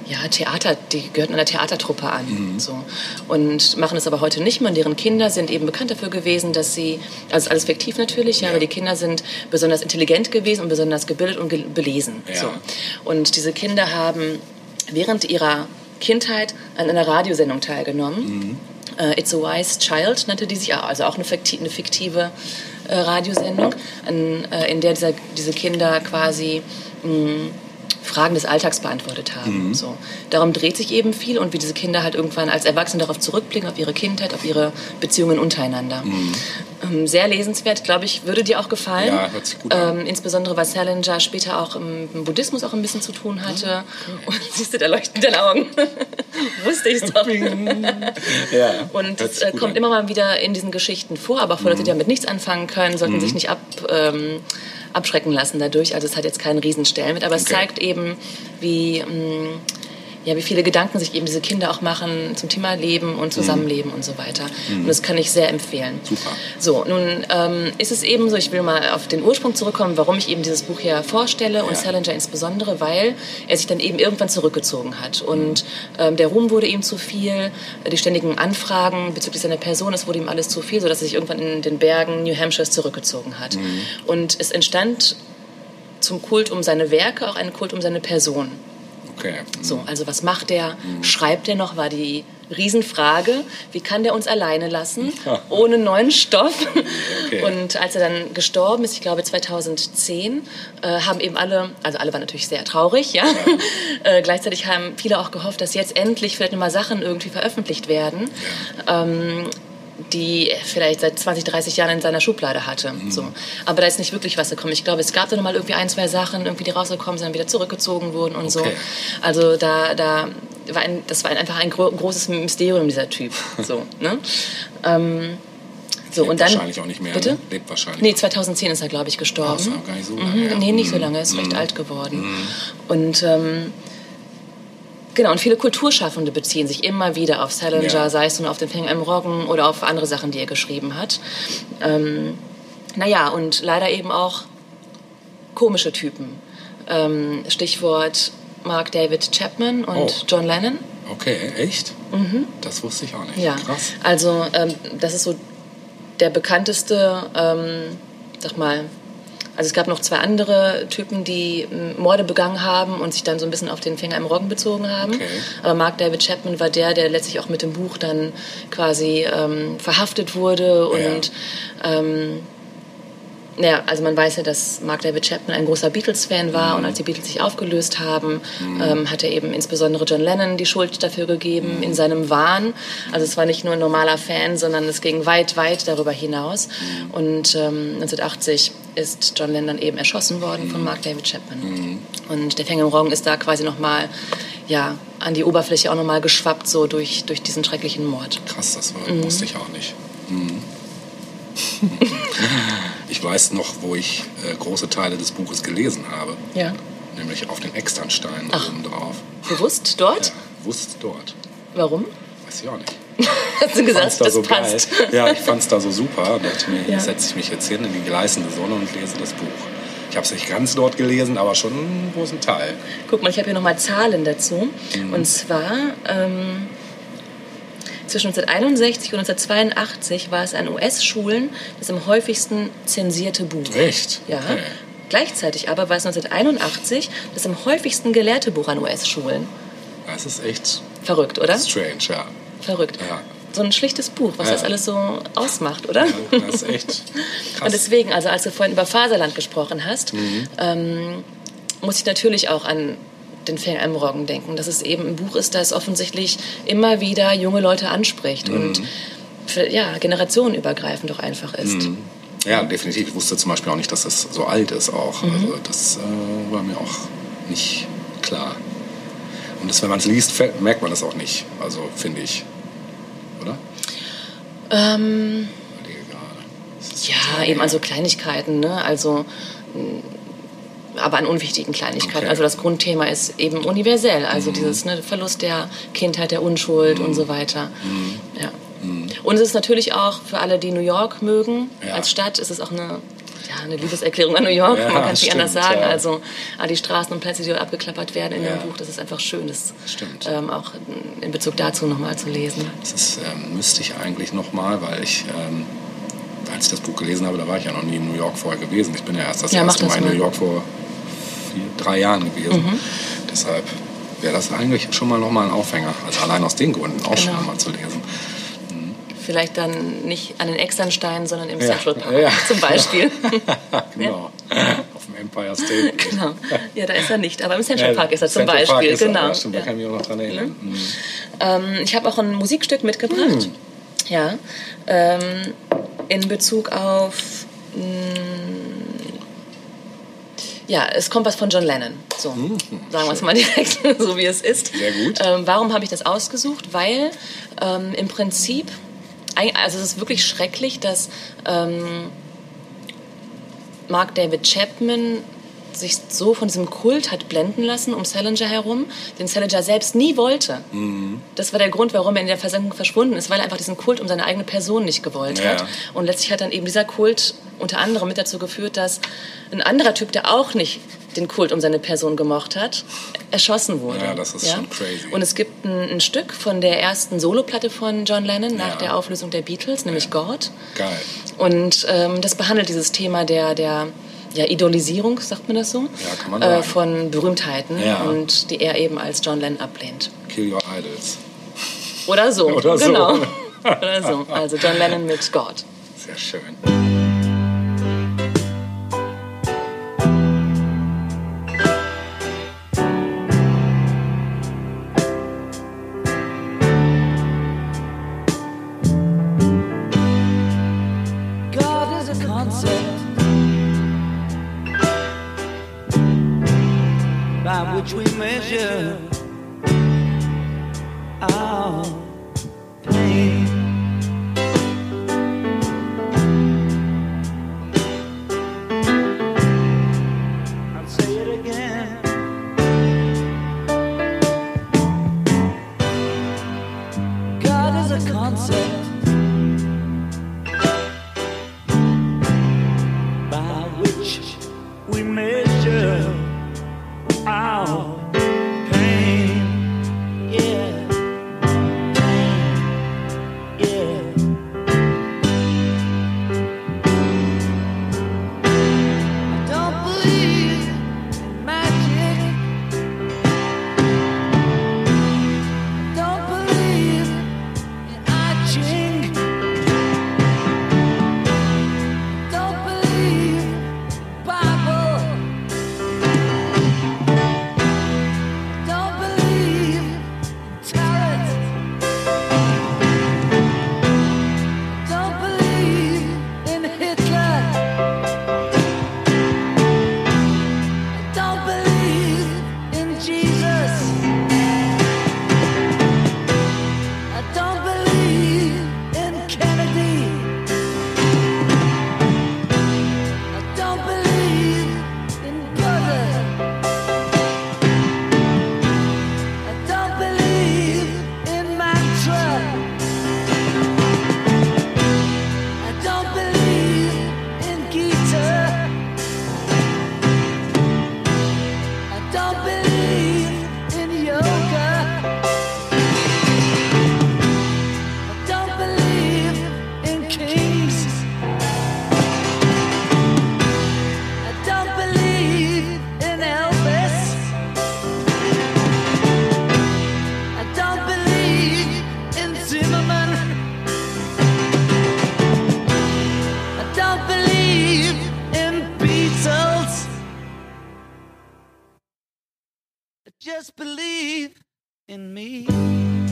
ja, Theater, die gehörten einer Theatertruppe an. Mhm. So. Und machen es aber heute nicht mehr. Und deren Kinder sind eben bekannt dafür gewesen, dass sie, also alles fiktiv natürlich, ja, ja. aber die Kinder sind besonders intelligent gewesen und besonders gebildet und ge belesen. Ja. So. Und diese Kinder haben während ihrer Kindheit an einer Radiosendung teilgenommen. Mhm. Uh, It's a Wise Child nannte die sich, also auch eine fiktive, eine fiktive äh, Radiosendung, an, äh, in der dieser, diese Kinder quasi mh, mm, Fragen des Alltags beantwortet haben. Mhm. So. Darum dreht sich eben viel und wie diese Kinder halt irgendwann als Erwachsene darauf zurückblicken, auf ihre Kindheit, auf ihre Beziehungen untereinander. Mhm. Ähm, sehr lesenswert, glaube ich, würde dir auch gefallen. Ja, hört sich gut an. Ähm, insbesondere, weil Salinger später auch im, im, Buddhismus auch ein bisschen zu tun hatte. Mhm. <laughs> Und siehst du, da leuchten deine Augen. <laughs> Wusste ich es doch. ja, und es äh, kommt an. immer mal wieder in diesen Geschichten vor, aber auch Leute, die mhm. damit nichts anfangen können, sollten mhm. sich nicht ab... Ähm, abschrecken lassen dadurch. Also es hat jetzt keinen Riesenstellenwert, aber okay. es zeigt eben, wie, mm, ja, wie viele Gedanken sich eben diese Kinder auch machen zum Thema Leben und Zusammenleben mhm. und so weiter. Mhm. Und das kann ich sehr empfehlen. Super. So, nun ähm, ist es eben so, ich will mal auf den Ursprung zurückkommen, warum ich eben dieses Buch hier vorstelle und ja. Salinger insbesondere, weil er sich dann eben irgendwann zurückgezogen hat. Und ähm, der Ruhm wurde ihm zu viel, die ständigen Anfragen bezüglich seiner Person, es wurde ihm alles zu viel, sodass er sich irgendwann in den Bergen New Hampshire zurückgezogen hat. Mhm. Und es entstand zum Kult um seine Werke auch ein Kult um seine Person. Okay. So, also was macht der? Schreibt er noch? War die Riesenfrage. Wie kann der uns alleine lassen, <laughs> ohne neuen Stoff? <laughs> Okay. Und als er dann gestorben ist, ich glaube 2010, äh, haben eben alle, also alle waren natürlich sehr traurig, ja. <laughs> äh, gleichzeitig haben viele auch gehofft, dass jetzt endlich vielleicht nochmal Sachen irgendwie veröffentlicht werden. Ähm, die er vielleicht seit 20, 30 Jahren in seiner Schublade hatte. Mhm. So. Aber da ist nicht wirklich was gekommen. Ich glaube, es gab da noch mal irgendwie ein, zwei Sachen, irgendwie, die rausgekommen sind, dann wieder zurückgezogen wurden und so. Okay. Also da, da war ein, das war einfach ein gro großes Mysterium, dieser Typ. <laughs> So, ne? ähm, so, Lebt und dann, wahrscheinlich auch nicht mehr. Bitte? Ne? Lebt wahrscheinlich. Nee, 2010 ist er, glaube ich, gestorben. ist auch gar nicht so lange Mhm, nee, nicht so Mhm. lange, er ist recht Mhm. alt geworden. Und ähm, genau, und viele Kulturschaffende beziehen sich immer wieder auf Salinger, Ja. sei es nun auf den Finger im Roggen oder auf andere Sachen, die er geschrieben hat. Ähm, naja, und leider eben auch komische Typen. Ähm, Stichwort Mark David Chapman und Oh. John Lennon. Okay, echt? Das wusste ich auch nicht. Mhm. Ja, Krass. also ähm, das ist so der bekannteste, ähm, sag mal, also es gab noch zwei andere Typen, die ähm, Morde begangen haben und sich dann so ein bisschen auf den Finger im Roggen bezogen haben. Okay. Aber Mark David Chapman war der, der letztlich auch mit dem Buch dann quasi ähm, verhaftet wurde und ähm, naja, also man weiß ja, dass Mark David Chapman ein großer Beatles-Fan war Mhm. und als die Beatles sich aufgelöst haben, ähm, hat er eben insbesondere John Lennon die Schuld dafür Mhm. gegeben in seinem Wahn. Also es war nicht nur ein normaler Fan, sondern es ging weit, weit darüber hinaus. Mhm. Und ähm, 1980 ist John Lennon eben erschossen worden Mhm. von Mark David Chapman. Und der Fänger im Roggen ist da quasi nochmal ja, an die Oberfläche auch nochmal geschwappt, so durch, durch diesen schrecklichen Mord. Krass, das war, Mhm. wusste ich auch nicht. <laughs> Ich weiß noch, wo ich äh, große Teile des Buches gelesen habe. Ja. Nämlich auf den Externsteinen Ach. oben drauf. Bewusst dort? Ja, wusste dort. Warum? Weiß ich auch nicht. <laughs> Hast du gesagt, da das so passt. geil. Ja, ich fand es da so super. Dachte mir, Ja. jetzt setze ich mich jetzt hin in die gleißende Sonne und lese das Buch. Ich habe es nicht ganz dort gelesen, aber schon einen großen Teil. Guck mal, ich habe hier nochmal Zahlen dazu. Mhm. Und zwar ähm, zwischen 1961 und 1982 war es an US-Schulen das am häufigsten zensierte Buch. Echt? Ja. Okay. Gleichzeitig aber war es 1981 das am häufigsten gelehrte Buch an US-Schulen. Das ist echt Verrückt, oder? strange, ja. Verrückt. Ja. So ein schlichtes Buch, was Ja. das alles so ausmacht, oder? Das ist echt <laughs> krass. Und deswegen, also als du vorhin über Faserland gesprochen hast, Mhm. ähm, muss ich natürlich auch an den Fänger im Roggen denken, dass es eben ein Buch ist, das offensichtlich immer wieder junge Leute anspricht Mhm. und für, ja, generationenübergreifend auch einfach ist. Mhm. Ja, definitiv. Ich wusste zum Beispiel auch nicht, dass es so alt ist auch. Mhm. Also das äh, war mir auch nicht klar. Und das, wenn man es liest, merkt man das auch nicht. Also finde ich. Oder? Ähm. Das ja, eben her. an so Kleinigkeiten, ne? also mh, aber an unwichtigen Kleinigkeiten. Okay. Also das Grundthema ist eben universell, also dieses ne, Verlust der Kindheit, der Unschuld und so weiter. Ja. Und es ist natürlich auch für alle, die New York mögen, Ja. als Stadt, ist es auch eine, ja, eine Liebeserklärung an New York. Ja, Man kann es nicht anders sagen. Also ah, die Straßen und Plätze, die abgeklappert werden in dem Buch, das ist einfach schön, das Stimmt. ähm, auch in Bezug dazu nochmal zu lesen. Das ist, ähm, müsste ich eigentlich nochmal, weil ich, ähm, als ich das Buch gelesen habe, da war ich ja noch nie in New York vorher gewesen. Ich bin ja erst das Ja, erste Mal in. New York vor vier, drei Jahren gewesen. Mhm. Deshalb wäre das eigentlich schon mal nochmal ein Aufhänger. Also allein aus den Gründen auch schon Genau. mal zu lesen. Vielleicht dann nicht an den Externsteinen, sondern im Ja. Central Park Ja. zum Beispiel. <laughs> genau. Auf dem Empire State. <laughs> genau. Ja, da ist er nicht, aber im Central Ja, Park ist er zum Central Park Beispiel. er, genau. Ja, stimmt, Ja. da kann ich mich auch noch dran erinnern. Mhm. Ähm, ich habe auch ein Musikstück mitgebracht. Hm. Ja. Ähm, in Bezug auf. mh, ja, es kommt was von John Lennon. So, sagen wir es mal direkt, <laughs> so wie es ist. Sehr gut. Ähm, warum habe ich das ausgesucht? Weil ähm, im Prinzip, also es ist wirklich schrecklich, dass ähm, Mark David Chapman sich so von diesem Kult hat blenden lassen um Salinger herum, den Salinger selbst nie wollte. Mhm. Das war der Grund, warum er in der Versenkung verschwunden ist, weil er einfach diesen Kult um seine eigene Person nicht gewollt Ja. hat. Und letztlich hat dann eben dieser Kult unter anderem mit dazu geführt, dass ein anderer Typ, der auch nicht den Kult um seine Person gemocht hat, erschossen wurde. Ja, das ist schon crazy. Und es gibt ein, ein Stück von der ersten Soloplatte von John Lennon nach Ja. der Auflösung der Beatles, nämlich God. Geil. Und ähm, das behandelt dieses Thema der, der ja, Idolisierung, sagt man das so? Ja, kann man äh. Von Berühmtheiten Ja. und die er eben als John Lennon ablehnt. Kill your idols. Oder so. <laughs> Oder so. genau. <laughs> Oder so. Also John Lennon mit Gott. Sehr schön. Just believe in me.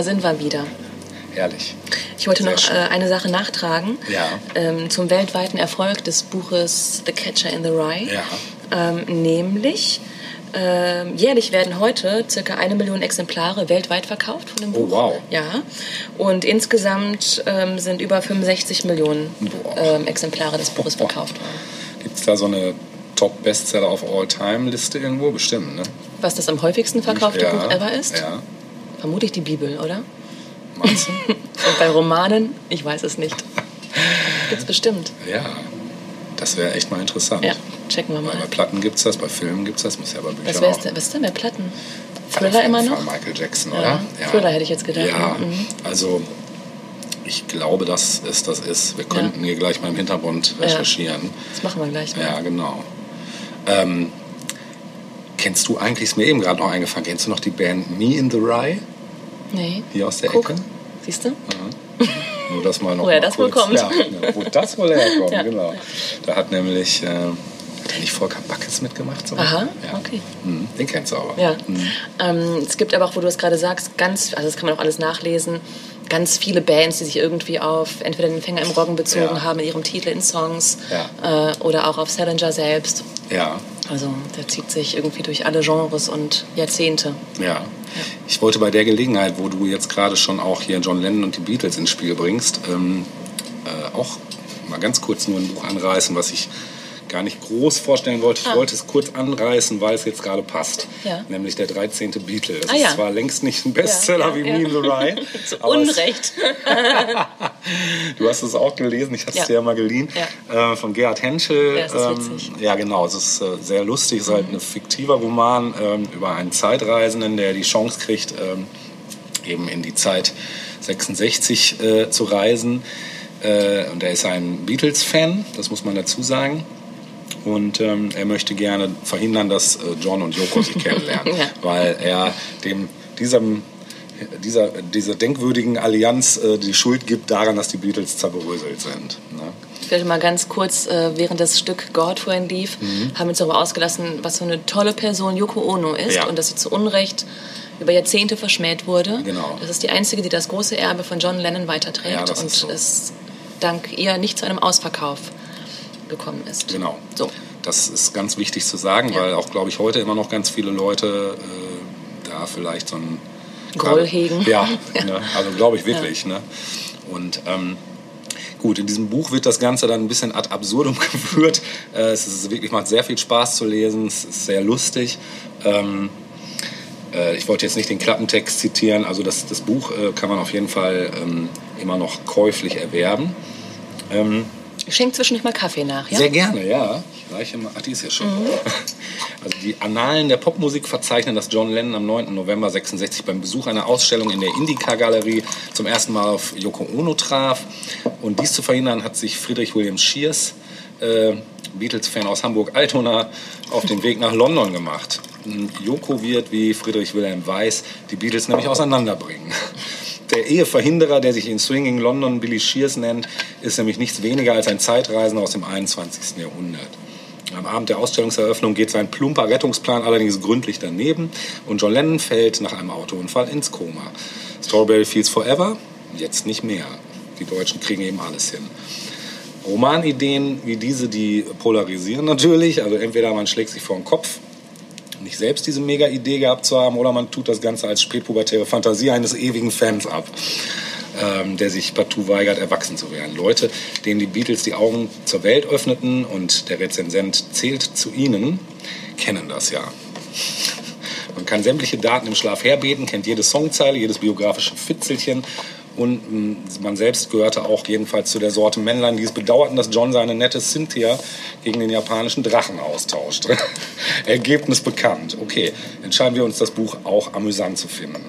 Da sind wir wieder. Herrlich. Ich wollte Sehr noch schön. äh, eine Sache nachtragen. Ja. Ähm, zum weltweiten Erfolg des Buches The Catcher in the Rye. Ja. Ähm, nämlich ähm, jährlich werden heute circa eine Million Exemplare weltweit verkauft von dem Oh, Buch. wow. Ja. Und insgesamt ähm, sind über 65 Millionen ähm, Exemplare des Buches verkauft worden. Gibt es da so eine Top-Bestseller of All-Time-Liste irgendwo? Bestimmt, ne? Was das am häufigsten verkaufte Ja, Buch ever ist? Ja. Vermutlich die Bibel, oder? Meinst du? Und bei Romanen? Ich weiß es nicht. Gibt's bestimmt. ja. Das wäre echt mal interessant. Ja, checken wir Weil mal. bei Platten gibt es das, bei Filmen gibt es das, muss ja bei Büchern Was, wär's auch. was ist denn bei Platten? Thriller immer noch? Michael Jackson, Ja. oder? Thriller hätte ich jetzt gedacht. Ja, Mhm. also ich glaube, dass es das ist. Wir könnten hier gleich mal im Hintergrund recherchieren. Das machen wir gleich mal. Ja, genau. Ähm, kennst du eigentlich, ist mir eben gerade noch eingefallen, kennst du noch die Band Me in the Rye? Nee. Hier aus der Guck. Ecke? Siehst du? Nur das mal noch Woher mal das wohl kurz. kommt. Ja, ja, wo das wohl herkommt, <laughs> Ja. genau. Da hat nämlich, äh, hat der nicht Volker Backes mitgemacht? So? Aha, ja. okay. Mhm, den kennst du aber. Ja. Mhm. Ähm, es gibt aber auch, wo du es gerade sagst, ganz, also das kann man auch alles nachlesen, ganz viele Bands, die sich irgendwie auf entweder den Fänger im Roggen bezogen Ja. haben in ihrem Titel, in Songs Ja. äh, oder auch auf Salinger selbst. Ja, Also der zieht sich irgendwie durch alle Genres und Jahrzehnte. ja. Ich wollte bei der Gelegenheit, wo du jetzt gerade schon auch hier John Lennon und die Beatles ins Spiel bringst, ähm, äh, auch mal ganz kurz nur ein Buch anreißen, was ich gar nicht groß vorstellen wollte. Ich Ah. wollte es kurz anreißen, weil es jetzt gerade passt. Ja. Nämlich der 13. Beatle. Das Ah, ist ja. zwar längst nicht ein Bestseller Ja, wie. Me in the Rye. Zu Unrecht. <laughs> Du hast es auch gelesen, ich hatte es dir ja mal geliehen, äh, von Gerhard Henschel. Ja, ist witzig. ja, genau, es ist äh, sehr lustig, es ist halt ein fiktiver Roman ähm, über einen Zeitreisenden, der die Chance kriegt, ähm, eben in die Zeit 66 äh, zu reisen. Äh, und er ist ein Beatles-Fan, das muss man dazu sagen. Und ähm, er möchte gerne verhindern, dass äh, John und Yoko sich <laughs> kennenlernen, Ja. weil er dem, diesem, dieser, dieser denkwürdigen Allianz äh, die Schuld gibt daran, dass die Beatles zerbröselt sind. Ne? Vielleicht mal ganz kurz, äh, während das Stück God vorhin lief, haben wir uns darüber ausgelassen, was für eine tolle Person Yoko Ono ist Mhm. Ja. und dass sie zu Unrecht über Jahrzehnte verschmäht wurde. Genau. Das ist die einzige, die das große Erbe von John Lennon weiterträgt Ja, und ist so. es dank ihr nicht zu einem Ausverkauf gekommen ist. Genau. So. Das ist ganz wichtig zu sagen, Ja. weil auch, glaube ich, heute immer noch ganz viele Leute äh, da vielleicht so ein Groll hegen. Ja, <laughs> ne? also glaube ich wirklich. Ne? Und ähm, gut, in diesem Buch wird das Ganze dann ein bisschen ad absurdum <laughs> geführt. Äh, es ist wirklich macht sehr viel Spaß zu lesen, es ist sehr lustig. Ähm, äh, ich wollte jetzt nicht den Klappentext zitieren, also das, das Buch äh, kann man auf jeden Fall ähm, immer noch käuflich erwerben. Ähm, Ich schenke zwischendurch mal Kaffee nach, ja? sehr gerne, ja. Ich reiche mal. Ach, die ist ja schon. <laughs> Also die Annalen der Popmusik verzeichnen, dass John Lennon am 9. November 66 beim Besuch einer Ausstellung in der Indica-Galerie zum ersten Mal auf Yoko Ono traf. Und dies zu verhindern, hat sich Friedrich William Shears, äh, Beatles-Fan aus Hamburg-Altona, auf den Weg nach London gemacht. Yoko wird, wie Friedrich Wilhelm weiß, die Beatles nämlich auseinanderbringen. Der Eheverhinderer, der sich in Swinging London Billy Shears nennt, ist nämlich nichts weniger als ein Zeitreisender aus dem 21. Jahrhundert. Am Abend der Ausstellungseröffnung geht sein plumper Rettungsplan allerdings gründlich daneben und John Lennon fällt nach einem Autounfall ins Koma. Strawberry Fields Forever? Jetzt nicht mehr. Die Deutschen kriegen eben alles hin. Romanideen wie diese, die polarisieren natürlich. Also entweder man schlägt sich vor den Kopf, nicht selbst diese mega Idee gehabt zu haben, oder man tut das Ganze als spätpubertäre Fantasie eines ewigen Fans ab, ähm, der sich partout weigert, erwachsen zu werden. Leute, denen die Beatles die Augen zur Welt öffneten und der Rezensent zählt zu ihnen, kennen das ja. Man kann sämtliche Daten im Schlaf herbeten, kennt jede Songzeile, jedes biografische Fitzelchen. Und man selbst gehörte auch jedenfalls zu der Sorte Männlein, die es bedauerten, dass John seine nette Cynthia gegen den japanischen Drachen austauscht. <laughs> Ergebnis bekannt. Okay, entscheiden wir uns, das Buch auch amüsant zu finden.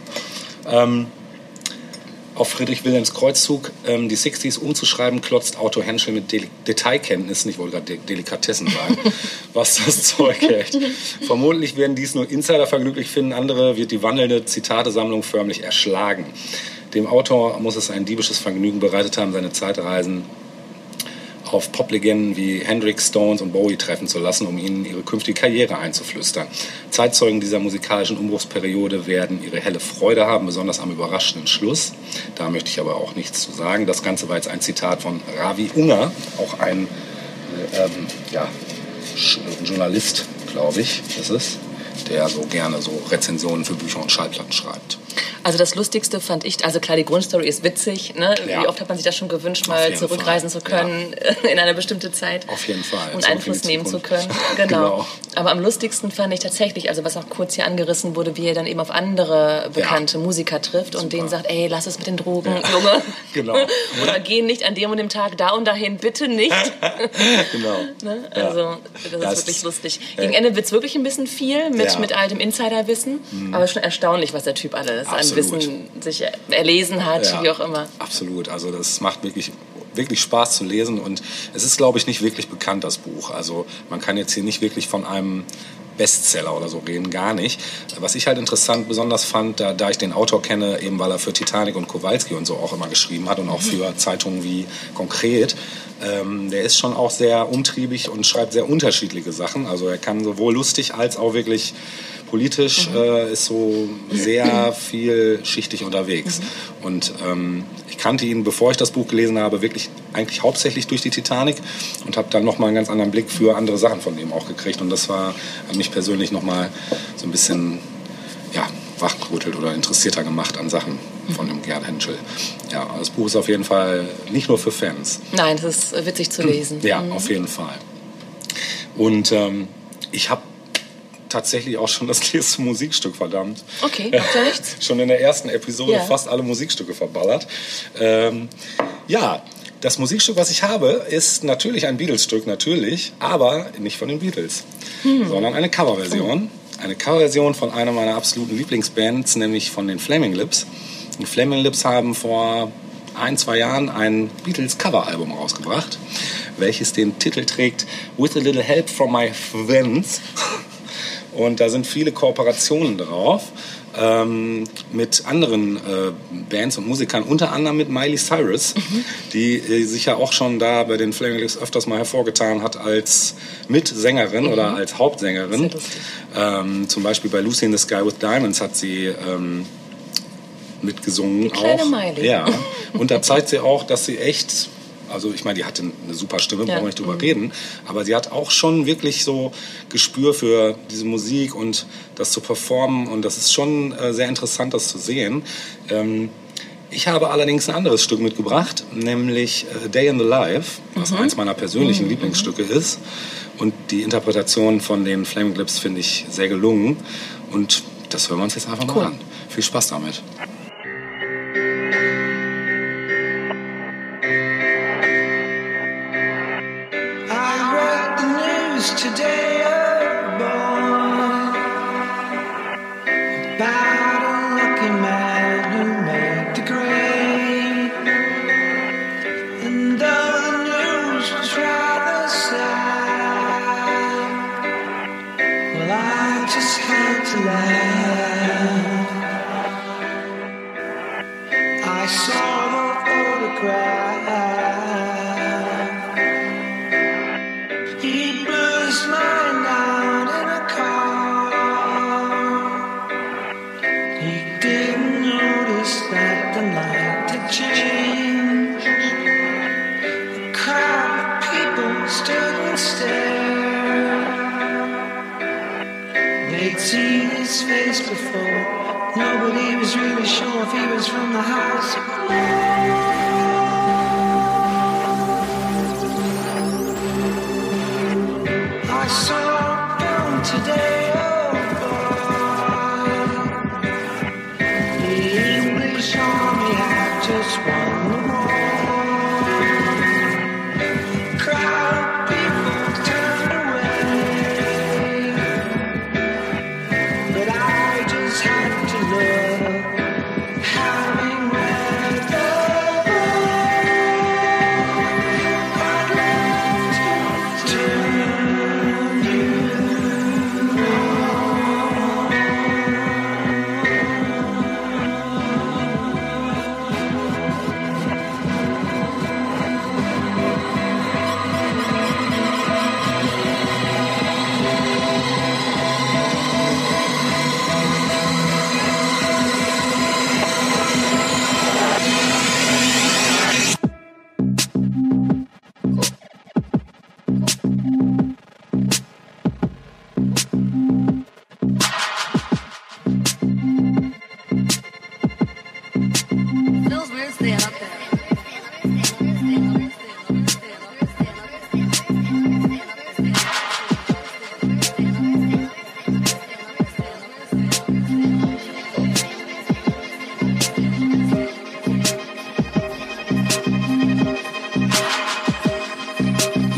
<laughs> ähm, auf Friedrich Wilhelms Kreuzzug ähm, die 60s umzuschreiben, klotzt Autor Henschel mit Del Detailkenntnissen, ich wollte gerade De Delikatessen sagen, <laughs> was das Zeug hält. Vermutlich werden dies nur Insider vergnüglich finden, andere wird die wandelnde Zitatesammlung förmlich erschlagen. Dem Autor muss es ein diebisches Vergnügen bereitet haben, seine Zeitreisen auf Poplegenden wie Hendrix, Stones und Bowie treffen zu lassen, um ihnen ihre künftige Karriere einzuflüstern. Zeitzeugen dieser musikalischen Umbruchsperiode werden ihre helle Freude haben, besonders am überraschenden Schluss. Da möchte ich aber auch nichts zu sagen. Das Ganze war jetzt ein Zitat von Ravi Unger, auch ein äh, ähm, ja, Journalist, glaube ich, ist es, der so gerne so Rezensionen für Bücher und Schallplatten schreibt. Also das Lustigste fand ich, also klar, die Grundstory ist witzig. Ne? Ja. Wie oft hat man sich das schon gewünscht, mal zurückreisen Fall. zu können <laughs> in eine bestimmte Zeit. Auf jeden Fall. Und Einfluss nehmen zu können. <laughs> Genau. Genau. Aber am lustigsten fand ich tatsächlich, also was auch kurz hier angerissen wurde, wie er dann eben auf andere bekannte Musiker trifft und denen sagt, ey, lass es mit den Drogen, Junge. <laughs> Genau. Oder geh nicht an dem und dem Tag da und dahin, bitte nicht. Genau. Ne? Also, das Ja, ist wirklich lustig. äh, Gegen Ende wird es wirklich ein bisschen viel mit mit, Ja. mit all dem Insiderwissen. Aber schon erstaunlich, was der Typ alles Absolut. an Wissen sich erlesen hat, Ja, wie auch immer. Absolut. Also das macht wirklich wirklich Spaß zu lesen und es ist, glaube ich, nicht wirklich bekannt, das Buch. Also man kann jetzt hier nicht wirklich von einem Bestseller oder so reden, gar nicht. Was ich halt interessant besonders fand, da, da ich den Autor kenne, eben weil er für Titanic und Kowalski und so auch immer geschrieben hat und auch für Zeitungen wie Konkret, ähm, der ist schon auch sehr umtriebig und schreibt sehr unterschiedliche Sachen. Also er kann sowohl lustig als auch wirklich politisch äh, ist so sehr <clears throat> vielschichtig unterwegs. Und ähm, ich kannte ihn, bevor ich das Buch gelesen habe, wirklich eigentlich hauptsächlich durch die Titanic und habe dann nochmal einen ganz anderen Blick für andere Sachen von dem auch gekriegt. Und das war hat mich persönlich nochmal so ein bisschen ja, wachgerüttelt oder interessierter gemacht an Sachen von dem Gerd Henschel. Ja, das Buch ist auf jeden Fall nicht nur für Fans. Nein, es ist witzig zu <clears throat> lesen. Ja, auf jeden Fall. Und ähm, ich habe tatsächlich auch schon das <laughs> nächste Musikstück, verdammt. Okay, nichts. Schon in der ersten Episode Ja. fast alle Musikstücke verballert. Ähm, ja, das Musikstück, was ich habe, ist natürlich ein Beatles-Stück, natürlich, aber nicht von den Beatles, Hm. sondern eine Coverversion. Eine Coverversion von einer meiner absoluten Lieblingsbands, nämlich von den Flaming Lips. Die Flaming Lips haben vor ein, zwei Jahren ein Beatles-Cover-Album rausgebracht, welches den Titel trägt With a Little Help from My Friends. Und da sind viele Kooperationen drauf ähm, mit anderen äh, Bands und Musikern, unter anderem mit Miley Cyrus, die äh, sich ja auch schon da bei den Flaming Lips öfters mal hervorgetan hat als Mitsängerin oder als Hauptsängerin. Ähm, zum Beispiel bei Lucy in the Sky with Diamonds hat sie ähm, mitgesungen. Die kleine auch. Miley. Ja. <laughs> Und da zeigt sie auch, dass sie echt, also ich meine, die hatte eine super Stimme, Ja. brauchen wir nicht drüber reden, aber sie hat auch schon wirklich so Gespür für diese Musik und das zu performen und das ist schon äh, sehr interessant, das zu sehen. Ähm, ich habe allerdings ein anderes Stück mitgebracht, nämlich äh, Day in the Life, was eins meiner persönlichen Lieblingsstücke ist. Und die Interpretation von den Flaming Lips finde ich sehr gelungen. Und das hören wir uns jetzt einfach Cool. mal an. Viel Spaß damit.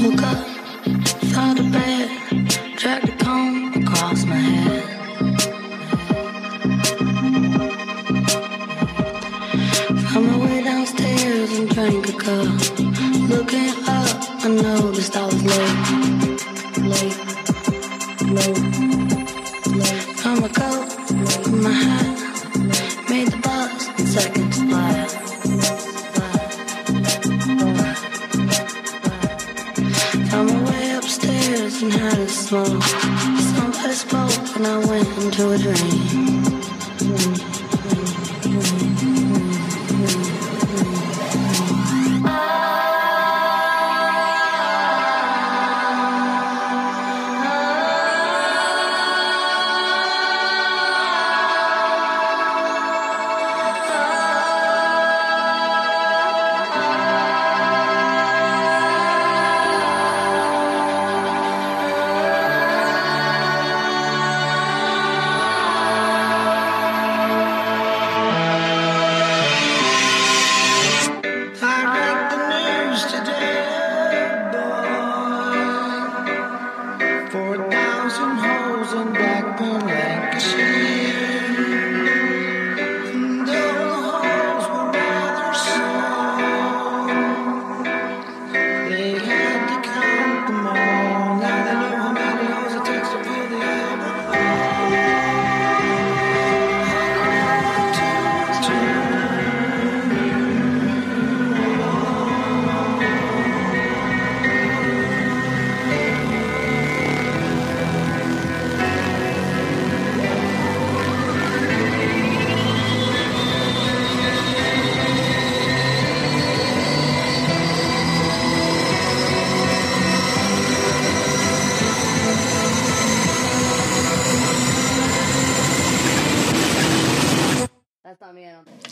look up.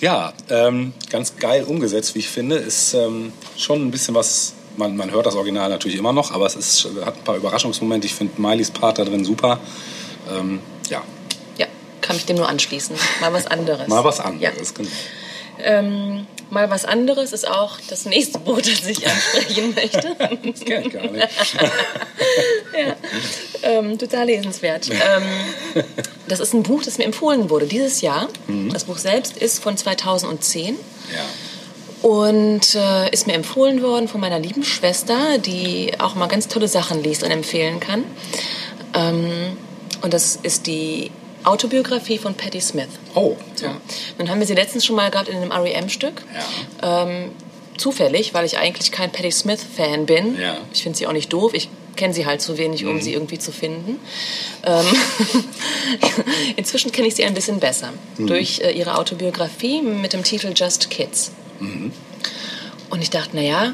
Ja, ähm, ganz geil umgesetzt, wie ich finde. Ist ähm, schon ein bisschen was, man, man hört das Original natürlich immer noch, aber es ist, hat ein paar Überraschungsmomente. Ich finde Miley's Part da drin super. Ähm, ja, Ja, kann mich dem nur anschließen. Mal was anderes. mal was Ja. anderes. genau. Mal was anderes ist auch das nächste Buch, das ich ansprechen <laughs> möchte. Das kenn ich gar nicht. <laughs> ja, ähm, total lesenswert. Ähm, das ist ein Buch, das mir empfohlen wurde dieses Jahr. Das Buch selbst ist von 2010 Ja. und äh, ist mir empfohlen worden von meiner lieben Schwester, die auch mal ganz tolle Sachen liest und empfehlen kann. Ähm, und das ist die Autobiografie von Patti Smith. Oh, So. ja. Dann haben wir sie letztens schon mal gehabt in einem REM-Stück. Ähm, zufällig, weil ich eigentlich kein Patti Smith-Fan bin. Ja. Ich finde sie auch nicht doof. Ich kenne sie halt zu wenig, um Mhm. sie irgendwie zu finden. Ähm, <laughs> inzwischen kenne ich sie ein bisschen besser. Mhm. Durch äh, ihre Autobiografie mit dem Titel Just Kids. Mhm. Und ich dachte, naja,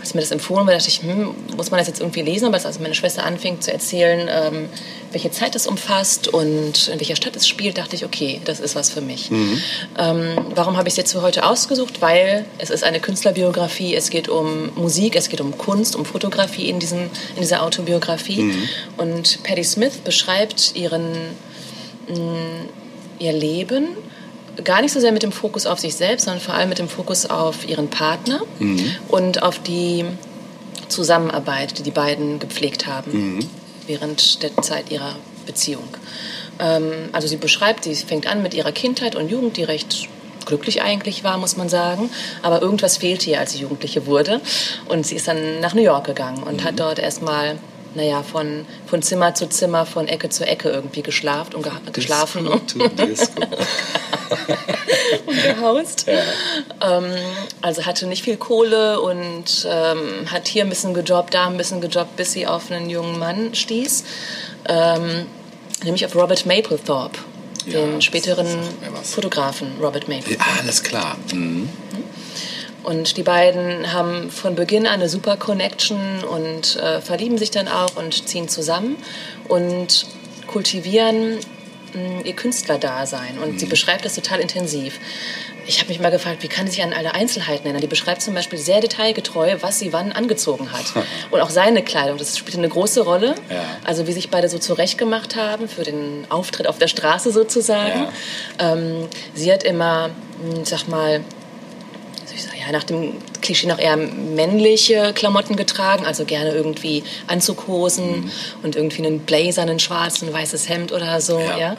als mir das empfohlen wurde, dachte ich, hm, muss man das jetzt irgendwie lesen? Aber als meine Schwester anfing zu erzählen, ähm, welche Zeit es umfasst und in welcher Stadt es spielt, dachte ich, okay, das ist was für mich. Ähm, warum habe ich es jetzt für heute ausgesucht? Weil es ist eine Künstlerbiografie, es geht um Musik, es geht um Kunst, um Fotografie in, diesem, in dieser Autobiografie. Und Patti Smith beschreibt ihren, mh, ihr Leben gar nicht so sehr mit dem Fokus auf sich selbst, sondern vor allem mit dem Fokus auf ihren Partner und auf die Zusammenarbeit, die die beiden gepflegt haben während der Zeit ihrer Beziehung. Ähm, also sie beschreibt, sie fängt an mit ihrer Kindheit und Jugend, die recht glücklich eigentlich war, muss man sagen. Aber irgendwas fehlte ihr, als sie Jugendliche wurde. Und sie ist dann nach New York gegangen und hat dort erstmal naja, von, von Zimmer zu Zimmer, von Ecke zu Ecke irgendwie geschlafen und, geha geschlafen Disco Disco. <laughs> und gehaust. Ähm, also hatte nicht viel Kohle und ähm, hat hier ein bisschen gejobbt, da ein bisschen gejobbt, bis sie auf einen jungen Mann stieß. Ähm, nämlich auf Robert Mapplethorpe, Ja, den späteren. Fotografen Robert Mapplethorpe. Ja, alles klar. Mhm. Und die beiden haben von Beginn an eine super Connection und äh, verlieben sich dann auch und ziehen zusammen und kultivieren mh, ihr Künstlerdasein. Und sie beschreibt das total intensiv. Ich habe mich mal gefragt, wie kann sie sich an alle Einzelheiten erinnern? Die beschreibt zum Beispiel sehr detailgetreu, was sie wann angezogen hat. <laughs> Und auch seine Kleidung, das spielt eine große Rolle. Ja. Also wie sich beide so zurechtgemacht haben für den Auftritt auf der Straße sozusagen. Ähm, sie hat immer, mh, sag mal, was soll ich sagen, ja, nach dem Klischee noch eher männliche Klamotten getragen, also gerne irgendwie Anzughosen und irgendwie einen Blazer, einen schwarzen, weißes Hemd oder so. Ja, Ja,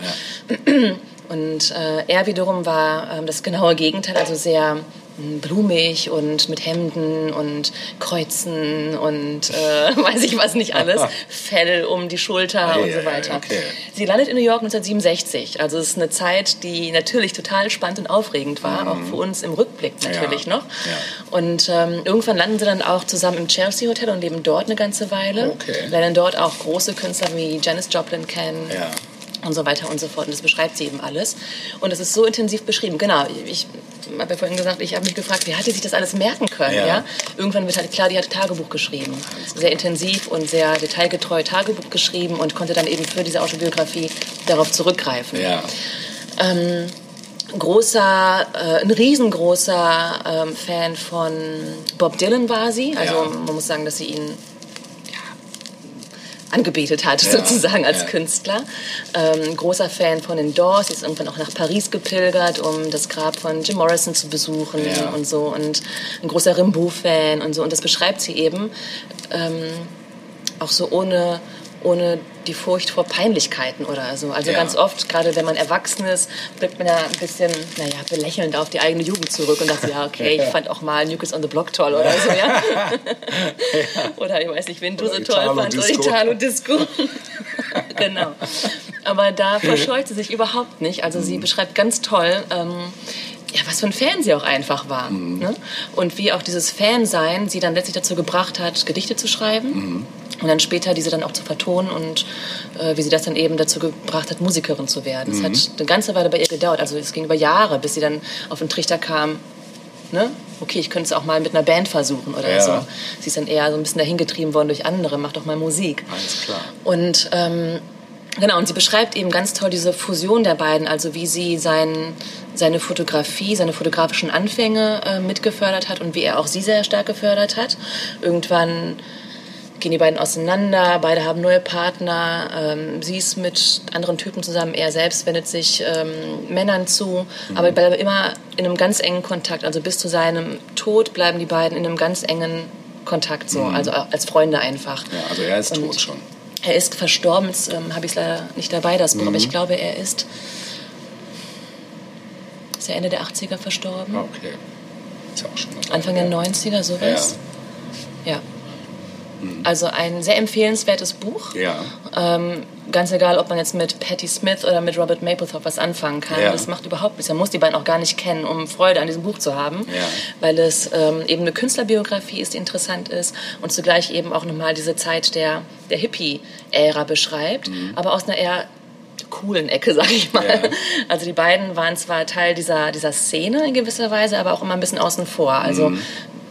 Und äh, er wiederum war ähm, das genaue Gegenteil, also sehr blumig und mit Hemden und Kreuzen und äh, <laughs> weiß ich was nicht alles, <laughs> Fell um die Schulter Ei, und so ei, weiter. okay. Sie landet in New York 1967. Also es ist eine Zeit, die natürlich total spannend und aufregend war, auch für uns im Rückblick natürlich Mhm. Ja. noch. Ja. Und ähm, irgendwann landen sie dann auch zusammen im Chelsea Hotel und leben dort eine ganze Weile. Okay. Lernen dort auch große Künstler wie Janis Joplin kennen Ja. und so weiter und so fort. Und das beschreibt sie eben alles. Und es ist so intensiv beschrieben. Genau, ich habe ja vorhin gesagt, ich habe mich gefragt, wie hat die sich das alles merken können? Ja. Ja. Irgendwann wird halt klar, die hat Tagebuch geschrieben. Sehr intensiv und sehr detailgetreu Tagebuch geschrieben und konnte dann eben für diese Autobiografie darauf zurückgreifen Ja. großer, äh, ein riesengroßer ähm, Fan von Bob Dylan war sie. Also Ja. man muss sagen, dass sie ihn angebetet hat, Ja, sozusagen als ja. Künstler. Ähm, großer Fan von den Doors. Sie ist irgendwann auch nach Paris gepilgert, um das Grab von Jim Morrison zu besuchen Ja. und so. Und ein großer Rimbaud-Fan und so. Und das beschreibt sie eben ähm, auch so ohne ohne die Furcht vor Peinlichkeiten oder so. Also Ja. ganz oft, gerade wenn man erwachsen ist, blickt man ja ein bisschen, naja, belächelnd auf die eigene Jugend zurück und dachte, ja, okay, <laughs> ich fand auch mal New Kids on the Block toll oder so, ja. <laughs> oder ich weiß nicht, wen du Oder so toll fandst, oder. Italo Disco. <laughs> genau. Aber da verscheut sie sich überhaupt nicht. Also Mhm. sie beschreibt ganz toll, ähm, ja, was für ein Fan sie auch einfach war. Mhm. Ne? Und wie auch dieses Fansein sie dann letztlich dazu gebracht hat, Gedichte zu schreiben. Mhm. Und dann später diese dann auch zu vertonen und äh, wie sie das dann eben dazu gebracht hat, Musikerin zu werden. Es Mhm. hat eine ganze Weile bei ihr gedauert. Also es ging über Jahre, bis sie dann auf den Trichter kam, ne? okay, ich könnte es auch mal mit einer Band versuchen oder Ja. so. Sie ist dann eher so ein bisschen dahingetrieben worden durch andere, mach doch mal Musik. Alles klar. Und ähm, genau, und sie beschreibt eben ganz toll diese Fusion der beiden, also wie sie sein, seine Fotografie, seine fotografischen Anfänge äh, mitgefördert hat und wie er auch sie sehr stark gefördert hat. Irgendwann gehen die beiden auseinander, beide haben neue Partner, ähm, sie ist mit anderen Typen zusammen, er selbst wendet sich ähm, Männern zu, aber bleiben immer in einem ganz engen Kontakt, also bis zu seinem Tod bleiben die beiden in einem ganz engen Kontakt, so, also als Freunde einfach. Ja, also er ist Und- tot schon. er ist verstorben, jetzt ähm, habe ich es leider nicht dabei, das Buch, Mhm. aber ich glaube, er ist, ist er Ende der 80er verstorben? Okay. Ist ja auch schon Anfang der Weile. 90er, sowas? Ja. Also ein sehr empfehlenswertes Buch. Ja. Ähm, ganz egal, ob man jetzt mit Patti Smith oder mit Robert Mapplethorpe was anfangen kann. Ja. Das macht überhaupt nichts. Man muss die beiden auch gar nicht kennen, um Freude an diesem Buch zu haben. Ja. Weil es ähm, eben eine Künstlerbiografie ist, die interessant ist und zugleich eben auch nochmal diese Zeit der, der Hippie-Ära beschreibt, aber aus einer eher coolen Ecke, <laughs> sag ich mal. Mhm. Ja. Also die beiden waren zwar Teil dieser, dieser Szene in gewisser Weise, aber auch immer ein bisschen außen vor. Also Mhm.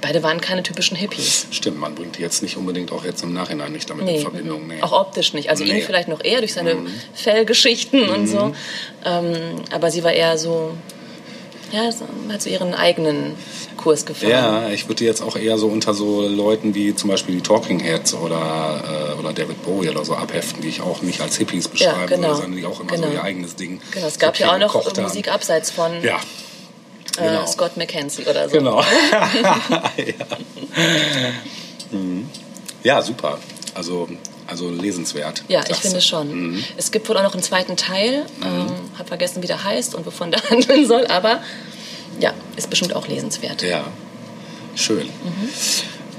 beide waren keine typischen Hippies. Stimmt, man bringt die jetzt nicht unbedingt auch jetzt im Nachhinein nicht damit in Verbindung. Nee. Auch optisch nicht. Also Nee. Mhm. ihn vielleicht noch eher durch seine Fellgeschichten und so. Ähm, aber sie war eher so, ja, so, hat so ihren eigenen Kurs gefahren. Ja, ich würde jetzt auch eher so unter so Leuten wie zum Beispiel die Talking Heads oder, äh, oder David Bowie oder so abheften, die ich auch nicht als Hippies beschreiben genau. würde, sondern die auch immer Genau. so ihr eigenes Ding. Genau, es gab ja auch noch. Musik abseits von Ja, genau. äh, Scott McKenzie oder so. genau. <laughs> <laughs> ja. Mhm. ja, super. Also, also lesenswert. Ja, ich finde du. schon. Mhm. Es gibt wohl auch noch einen zweiten Teil. Ähm, hab vergessen, wie der heißt und wovon der <laughs> handeln soll, aber ja, ist bestimmt auch lesenswert. Ja, schön.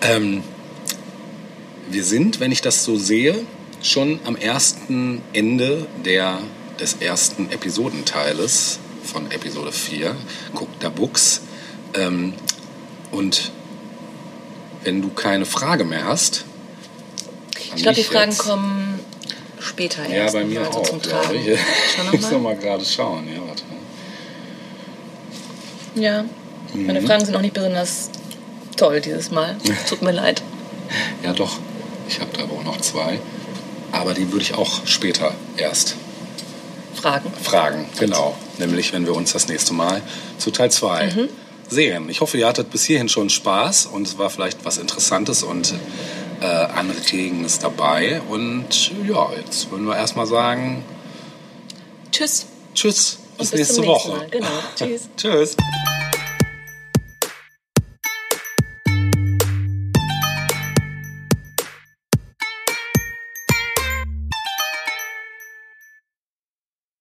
Ähm, wir sind, wenn ich das so sehe, schon am ersten Ende der, des ersten Episodenteiles von Episode 4, Guck da Books. Ähm, und wenn du keine Frage mehr hast. Ich glaube, die Fragen jetzt- kommen später Ja, erst bei noch mir mal so auch, zum Tragen. ich. <laughs> Ich muss noch mal gerade schauen. Ja, warte. Ja, meine Mhm. Fragen sind auch nicht besonders toll dieses Mal. <laughs> Tut mir leid. Ja, doch. Ich habe da aber auch noch zwei. Aber die würde ich auch später erst Fragen. fragen. Genau. Nämlich, wenn wir uns das nächste Mal zu Teil 2 Mhm. sehen. Ich hoffe, ihr hattet bis hierhin schon Spaß und es war vielleicht was Interessantes und äh, Anregendes dabei. Und ja, jetzt würden wir erstmal sagen, Tschüss. tschüss, bis, bis nächste Woche. Genau. <laughs> Tschüss. Tschüss.